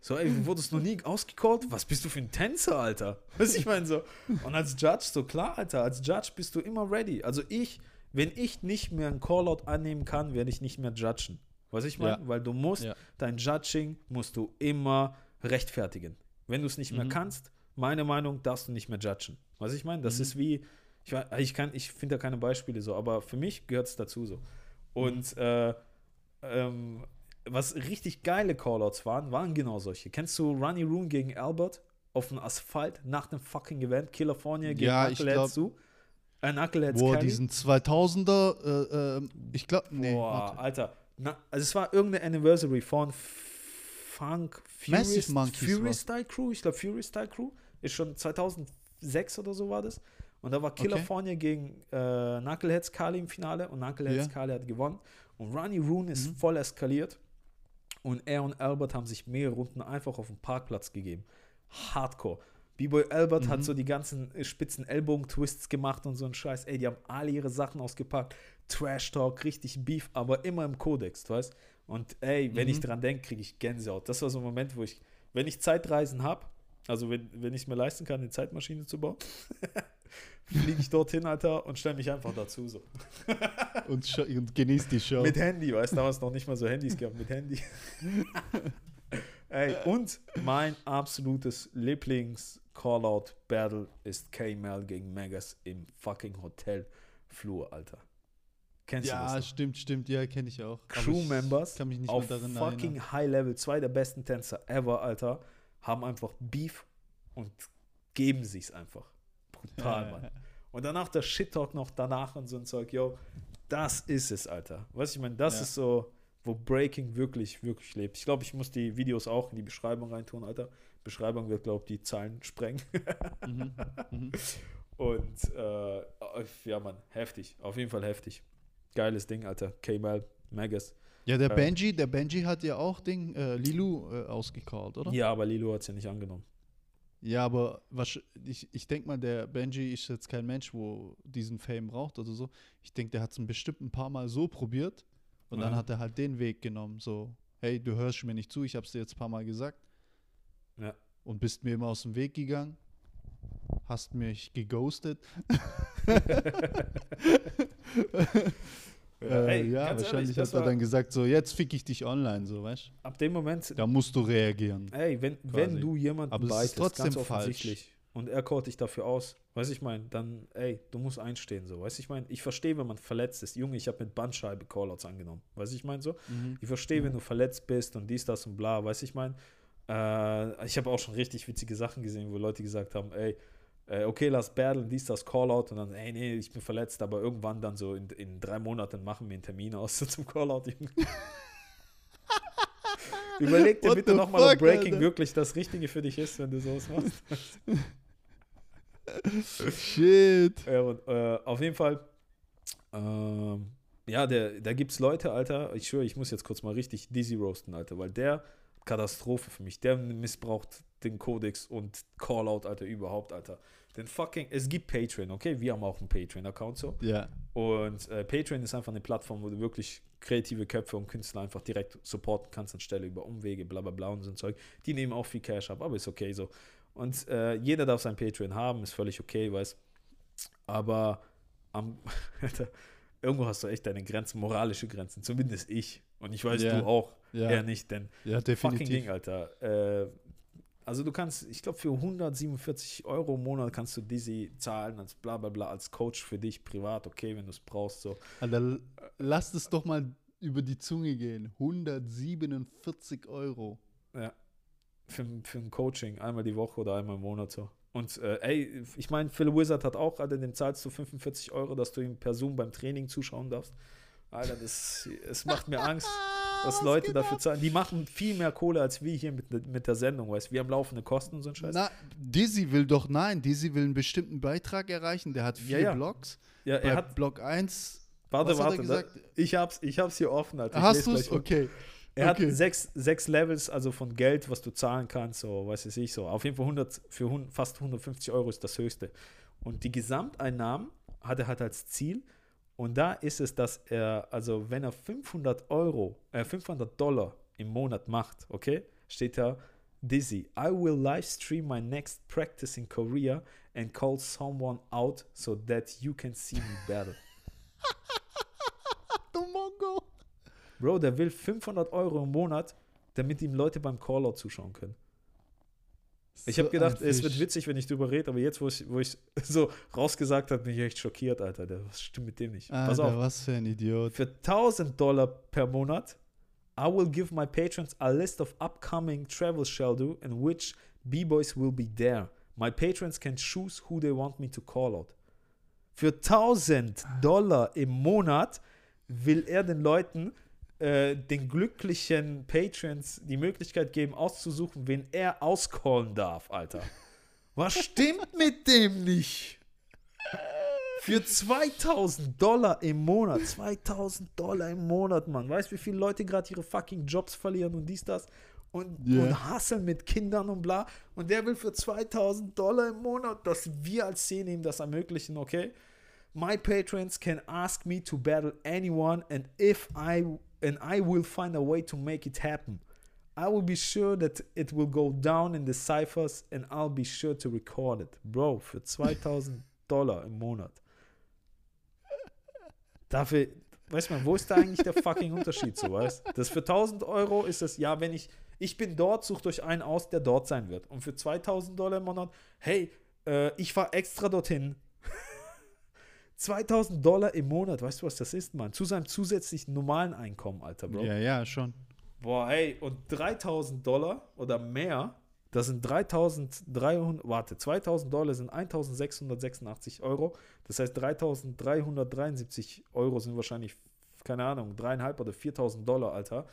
So, ey, du wurdest noch nie ausgecallt? Was bist du für ein Tänzer, Alter? Was ich meine so. Und als Judge, so klar, Alter, als Judge bist du immer ready. Also ich, wenn ich nicht mehr einen Callout annehmen kann, werde ich nicht mehr judgen. Was ich meine? Ja. Weil du musst, Ja. dein Judging musst du immer rechtfertigen. Wenn du es nicht mehr Mhm. kannst, meine Meinung, darfst du nicht mehr judgen. Was ich meine? Das Mhm. ist wie, ich, ich kann, ich finde da keine Beispiele so, aber für mich gehört es dazu so. Und Mhm. äh, ähm, was richtig geile Callouts waren, waren genau solche. Kennst du Ronnie Roon gegen Albert auf dem Asphalt nach dem fucking Event? California gegen Ja, glaub- zu? Äh, Knuckleheads Boah, Cali? diesen 2000er, äh, ähm, ich glaube, nee, Boah, warte. Alter. Na, also es war irgendeine Anniversary von Funk Fury, Fury. Style Crew. Ich glaube, Fury Style Crew ist schon 2006 oder so war das. Und da war California gegen äh, Knuckleheads Kali im Finale und Knuckleheads Ja. Kali hat gewonnen. Und Ronnie Roon ist Mhm. voll eskaliert. Und er und Albert haben sich mehrere Runden einfach auf dem Parkplatz gegeben. Hardcore. B-Boy Albert Mhm. hat so die ganzen spitzen Ellbogen-Twists gemacht und so ein Scheiß. Ey, die haben alle ihre Sachen ausgepackt. Trash Talk, richtig Beef, aber immer im Kodex, weißt Und ey, wenn ich Mhm. dran denke, kriege ich Gänsehaut. Das war so ein Moment, wo ich, wenn ich Zeitreisen habe, also wenn, wenn ich es mir leisten kann, eine Zeitmaschine zu bauen, fliege ich dorthin, Alter, und stelle mich einfach dazu so. Und, und genießt die Show. Mit Handy, weißt du, damals noch nicht mal so Handys gehabt, mit Handy. Ey, und mein absolutes Lieblings-Callout-Battle ist K-Mel gegen Megas im fucking Hotelflur, Alter. Kennst du das? ja, stimmt, stimmt, ja, kenne ich auch. Crew-Members Ich kann mich nicht auf daran fucking erinnern. High-Level, zwei der besten Tänzer ever, Alter, haben einfach Beef und geben sich's einfach. Brutal, Mann. Und danach der Shit-Talk noch danach und so ein Zeug, yo, das ist es, Alter. Weißt du, ich meine, das Ja. ist so, wo Breaking wirklich, wirklich lebt. Ich glaube, ich muss die Videos auch in die Beschreibung reintun, Alter. Beschreibung wird, glaube ich, die Zahlen sprengen. Mhm, mhm. Und äh, ja, Mann, heftig. Auf jeden Fall heftig. Geiles Ding, Alter. K-Mal, Magus. Ja, der Äh, Benji, der Benji hat ja auch Ding, äh, Lilu äh, ausgecallt, oder? Ja, aber Lilo hat es ja nicht angenommen. Ja, aber was, ich, ich denke mal, der Benji ist jetzt kein Mensch, wo diesen Fame braucht oder so. Ich denke, der hat es bestimmt ein paar Mal so probiert und dann Ja. hat er halt den Weg genommen. So, hey, du hörst mir nicht zu, ich habe es dir jetzt ein paar Mal gesagt. Ja. Und bist mir immer aus dem Weg gegangen. Hast mich geghostet. äh, ey, ja, wahrscheinlich ehrlich, hat er dann gesagt, so, jetzt fick ich dich online, so, weißt Ab dem Moment, du? Da musst du reagieren. ey, wenn, wenn du jemanden Aber beitest, trotzdem ganz falsch. offensichtlich, und er callt dich dafür aus, weiß ich mein, dann, ey, du musst einstehen, so, weiß ich mein, ich verstehe, wenn man verletzt ist. Junge, ich habe mit Bandscheibe Callouts angenommen, weiß ich mein, so. Mhm. Ich verstehe, wenn du verletzt bist und dies, das und bla, weiß ich mein. Äh, ich habe auch schon richtig witzige Sachen gesehen, wo Leute gesagt haben, ey, äh, okay, lass battlen, dies, das, Callout und dann, ey, nee, ich bin verletzt, aber irgendwann dann so in, in drei Monaten machen wir einen Termin aus zum Callout. Überleg dir What bitte nochmal, ob Breaking Alter? wirklich das Richtige für dich ist, wenn du sowas machst. Shit. Ja, und, äh, auf jeden Fall, ähm, ja, der, da gibt es Leute, Alter, ich schwöre, ich muss jetzt kurz mal richtig Dizzy roasten, Alter, weil der Katastrophe für mich, der missbraucht den Kodex und Callout, Alter, überhaupt, Alter. Den fucking, es gibt Patreon, okay, wir haben auch einen Patreon-Account so. Ja. Und äh, Patreon ist einfach eine Plattform, wo du wirklich kreative Köpfe und Künstler einfach direkt supporten kannst, anstelle über Umwege, bla bla bla und so ein Zeug. Die nehmen auch viel Cash ab, aber ist okay so. Und äh, jeder darf sein Patreon haben, ist völlig okay, weiß. Aber am, Alter, irgendwo hast du echt deine Grenzen, moralische Grenzen, zumindest ich. Und ich weiß, Ja. du auch. Ja. Er nicht, denn Ja, fucking definitiv. Ding, Alter. Äh, also du kannst, ich glaube, für 147 Euro im Monat kannst du Dizzy zahlen als bla bla bla, als Coach für dich privat, okay, wenn du es brauchst, so. Alter, l- lasst es doch mal über die Zunge gehen. 147 Euro. Ja. Für, für ein Coaching, einmal die Woche oder einmal im Monat so. Und äh, ey, ich meine, Phil Wizard hat auch, Alter, dem zahlst du 45 Euro, dass du ihm per Zoom beim Training zuschauen darfst. Alter, das, es macht mir Angst, dass Leute dafür zahlen. Die machen viel mehr Kohle als wir hier mit, mit der Sendung, weißt du? Wir haben laufende Kosten und so ein Scheiß. Na, Dizzy will doch, nein, Dizzy will einen bestimmten Beitrag erreichen. Der hat vier ja. Ja, Bei er hat, Block 1. warte, was hat er warte, gesagt? da, ich hab's, ich hab's hier offen, Alter. Ich Hast lese du gleich es? vor. Okay. Er okay. hat sechs, sechs Levels, also von Geld, was du zahlen kannst, so, weiß ich nicht, so. Auf jeden Fall 100, für hun- fast 150 Euro ist das höchste. Und die Gesamteinnahmen hat er halt als Ziel. Und da ist es, dass er, also wenn er 500 Euro, äh, 500 Dollar im Monat macht, okay, steht da, Dizzy, I will live stream my next practice in Korea and call someone out so that you can see me battle. Du Mongo. Bro, der will 500 Euro im Monat, damit ihm Leute beim Callout zuschauen können. Ich So habe gedacht, es wird witzig, wenn ich drüber rede, aber jetzt, wo ich, wo ich so rausgesagt habe, bin ich echt schockiert, Alter. Was stimmt mit dem nicht? Pass Alter, auf. was für ein Idiot. Für 1000 Dollar per Monat, I will give my patrons a list of upcoming travels shall do in which B-Boys will be there. My patrons can choose who they want me to call out. Für 1000 Dollar im Monat will er den Leuten, äh, den glücklichen Patrons, die Möglichkeit geben, auszusuchen, wen er auscallen darf, Alter. Was stimmt mit dem nicht? Für 2000 Dollar im Monat. 2000 Dollar im Monat, Mann. Weißt du, wie viele Leute gerade ihre fucking Jobs verlieren und dies, das? Und, Ja. und hasseln mit Kindern und bla. Und der will für 2000 Dollar im Monat, dass wir als Szene ihm das ermöglichen, okay? My patrons can ask me to battle anyone, and if I and I will find a way to make it happen. I will be sure that it will go down in the ciphers and I'll be sure to record it. Bro, für 2000 Dollar im Monat. Dafür, weißt du, wo ist da eigentlich der fucking Unterschied so, weißt Das für 1000 Euro ist das, ja, wenn ich, ich bin dort, sucht euch einen aus, der dort sein wird. Und für 2000 Dollar im Monat, hey, äh, ich war extra dorthin. 2000 Dollar im Monat, weißt du, was das ist, Mann? Zu seinem zusätzlichen normalen Einkommen, Alter, Bro. Ja, ja, schon. Boah, ey, und 3000 Dollar oder mehr, das sind 3300, warte, 2000 Dollar sind 1686 Euro. Das heißt, 3373 Euro sind wahrscheinlich, keine Ahnung, dreieinhalb oder 4000 Dollar, Alter.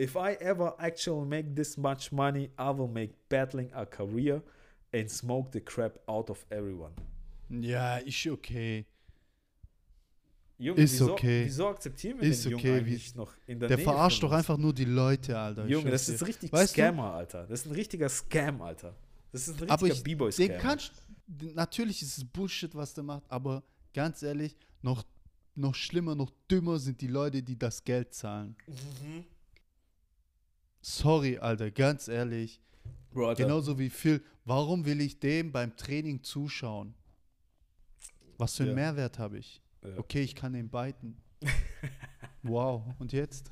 If I ever actually make this much money, I will make battling a career and smoke the crap out of everyone. Ja, ist okay. Junge, Ist wieso, okay. wieso akzeptieren wir Ist den Jungen okay, wie- eigentlich noch in der Der Nähe verarscht doch einfach nur die Leute, Alter. Junge, das ist richtig Weißt du? Scammer, Alter. Das ist ein richtiger Scam, Alter. Das ist ein richtiger ich, B-Boy-Scam. natürlich ist es Bullshit, was der macht, aber ganz ehrlich, noch, noch schlimmer, noch dümmer sind die Leute, die das Geld zahlen. Mhm. Sorry, Alter, ganz ehrlich. Bro, Alter. Genauso wie Phil. Warum will ich dem beim Training zuschauen? Was für einen Ja. Mehrwert habe ich? Ja. Okay, ich kann den biten. wow, und jetzt?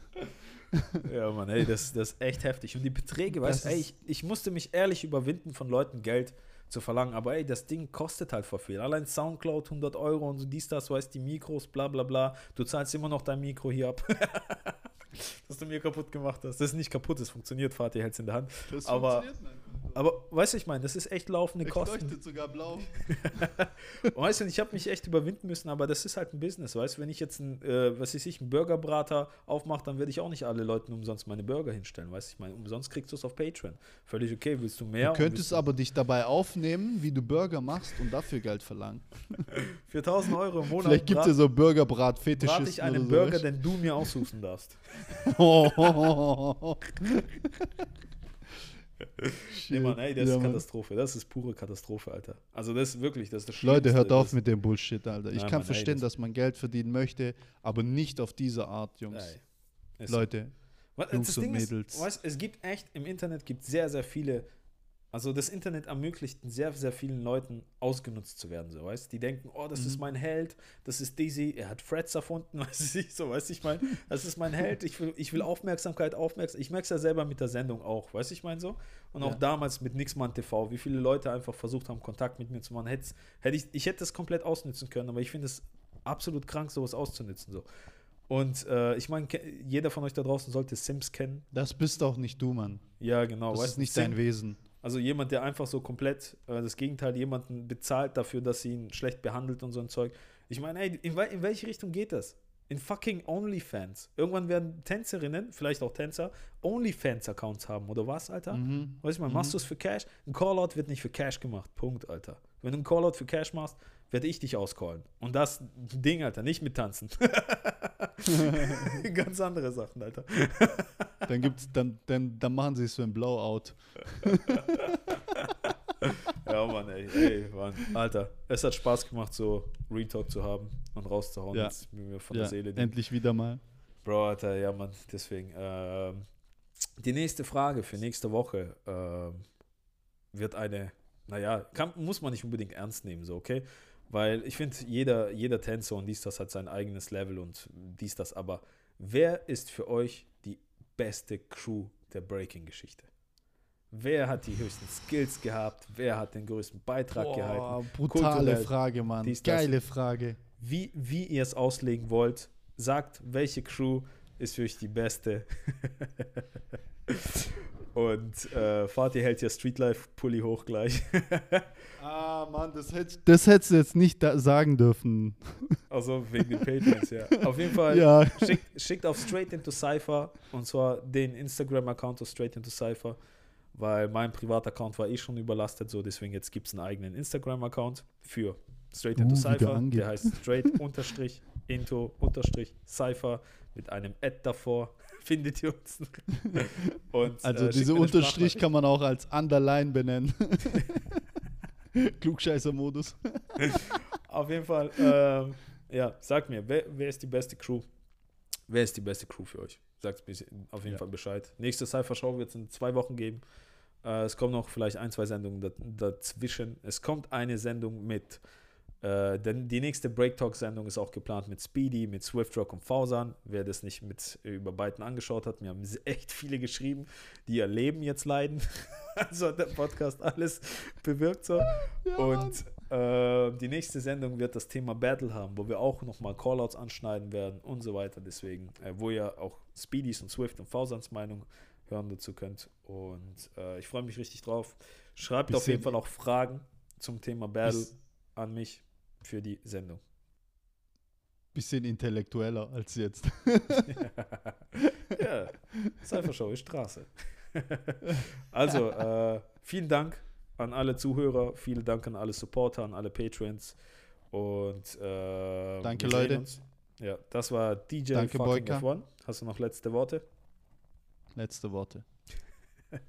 Ja, Mann, ey, das, das ist echt heftig. Und die Beträge, weißt du, ich, ich musste mich ehrlich überwinden, von Leuten Geld zu verlangen. Aber ey, das Ding kostet halt vor viel. Allein Soundcloud 100 Euro und so dies, das, weißt die Mikros, bla bla bla. Du zahlst immer noch dein Mikro hier ab. dass du mir kaputt gemacht hast. Das ist nicht kaputt, es funktioniert, Fatih hält es in der Hand. Das aber, funktioniert, Freund. Aber weißt du, ich meine, das ist echt laufende Es Kosten. leuchtet sogar blau. Weißt du, ich habe mich echt überwinden müssen, aber das ist halt ein Business, weißt du, wenn ich jetzt ein, äh, was weiß ich, einen Burgerbrater aufmache, dann werde ich auch nicht alle Leuten umsonst meine Burger hinstellen, weißt du, ich meine, umsonst kriegst du es auf Patreon. Völlig okay, willst du mehr? Du könntest aber dich dabei aufnehmen, wie du Burger machst und dafür Geld verlangen. für 1000 Euro im Monat Vielleicht gibt es ja so burgerbrat brate ich einen so. Burger, den du mir aussuchen darfst. du? Nee, Mann, ey, das Ja, ist Mann. Katastrophe. Das ist pure Katastrophe, Alter. Also das ist wirklich, das ist das Leute, hört auf das- mit dem Bullshit, Alter. Ich Nein, kann Mann, ey, verstehen, das- dass man Geld verdienen möchte, aber nicht auf diese Art, Jungs. Ey. Leute, Jungs und Mädels. Ist, weißt, es gibt echt, im Internet gibt sehr, sehr viele, also das Internet ermöglicht sehr, sehr vielen Leuten ausgenutzt zu werden, so, weißt Die denken, oh, das Mhm. ist mein Held, das ist Daisy, er hat Freds erfunden, weißt du, so, weißt du, ich meine, das ist mein Held, ich will, ich will Aufmerksamkeit, Aufmerksamkeit, ich merke es ja selber mit der Sendung auch, weißt du, ich meine so? Und auch Ja. damals mit Nixmann TV, wie viele Leute einfach versucht haben, Kontakt mit mir zu machen, hätte, hätte ich, ich hätte das komplett ausnutzen können, aber ich finde es absolut krank, sowas auszunutzen, so. Und äh, ich meine, jeder von euch da draußen sollte Sims kennen. das bist auch nicht du, Mann. Ja, genau. Das weißt ist nicht Sim- dein Wesen. Also jemand, der einfach so komplett äh, das Gegenteil, jemanden bezahlt dafür, dass sie ihn schlecht behandelt und so ein Zeug. Ich meine, ey, in, in welche Richtung geht das? In fucking OnlyFans. Irgendwann werden Tänzerinnen, vielleicht auch Tänzer, OnlyFans-Accounts haben, oder was, Alter? Mhm. Weißt du mal, machst du es für Cash? Ein Callout wird nicht für Cash gemacht. Punkt, Alter. Wenn du einen Callout für Cash machst, werde ich dich auscallen. Und das Ding, Alter, nicht mit Tanzen. Ganz andere Sachen, Alter. Dann gibt's, dann, dann, dann machen sie es für ein Blowout. Ja, Mann, ey, ey, Mann. Alter, es hat Spaß gemacht, so Retalk zu haben und rauszuhauen. Ja. Jetzt mir von Ja, der Seele. Endlich wieder mal. Bro, Alter, ja, Mann, deswegen. Ähm, die nächste Frage für nächste Woche ähm, wird eine, naja, kann, muss man nicht unbedingt ernst nehmen, so, okay? Weil ich finde, jeder, jeder Tänzer und dies, das hat sein eigenes Level und dies, das, aber wer ist für euch beste Crew der Breaking-Geschichte? Wer hat die höchsten Skills gehabt? Wer hat den größten Beitrag Boah, gehalten? brutale Kulturell, Frage, Mann. Geile Frage. Wie, wie ihr es auslegen wollt, sagt, welche Crew ist für euch die beste. Und äh, Fatih hält ja Streetlife-Pulli hoch gleich. Ah, Mann, das hättest das hättest du jetzt nicht da sagen dürfen. also wegen den Patrons, ja. Auf jeden Fall Ja. schickt, schickt auf Straight into Cypher und zwar den Instagram-Account auf Straight into Cypher, weil mein Privat-Account war eh schon überlastet, so deswegen jetzt gibt es einen eigenen Instagram-Account für Straight into Uh, Cypher. Der heißt Straight unterstrich into unterstrich Cypher mit einem Ad davor. Findet ihr uns. Und, Also äh, diese Unterstrich kann man auch als Underline benennen. Klugscheißer-Modus. Auf jeden Fall, ähm, ja, sagt mir, wer, wer ist die beste Crew? Wer ist die beste Crew für euch? Sagt mir auf jeden Ja. Fall Bescheid. Nächste Cypher-Show wird es in zwei Wochen geben. Äh, es kommen noch vielleicht ein, zwei Sendungen da, dazwischen. Es kommt eine Sendung mit, äh, denn die nächste Break Talk-Sendung ist auch geplant mit Speedy, mit Swiftrock und Fausan. Wer das nicht mit äh, über beiden angeschaut hat, mir haben echt viele geschrieben, die ihr Leben jetzt leiden. also hat der Podcast alles bewirkt so. Und äh, die nächste Sendung wird das Thema Battle haben, wo wir auch nochmal Callouts anschneiden werden und so weiter. Deswegen, äh, wo ihr auch Speedys und Swift und Fausans Meinung hören dazu könnt. Und äh, ich freue mich richtig drauf. Schreibt auf Bisschen- jeden Fall auch Fragen zum Thema Battle an mich für die Sendung. Bisschen intellektueller als jetzt. ja, Cypher Straße. also, äh, vielen Dank an alle Zuhörer, vielen Dank an alle Supporter, an alle Patrons. Und äh, Danke, Leute. Uns. Ja, das war DJ Danke, fucking Boyka. F1. Hast du noch letzte Worte? Letzte Worte.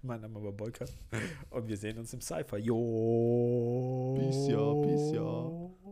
mein Name war Boyka. Und wir sehen uns im Cypher. Jo. Peace, ja, peace, ja.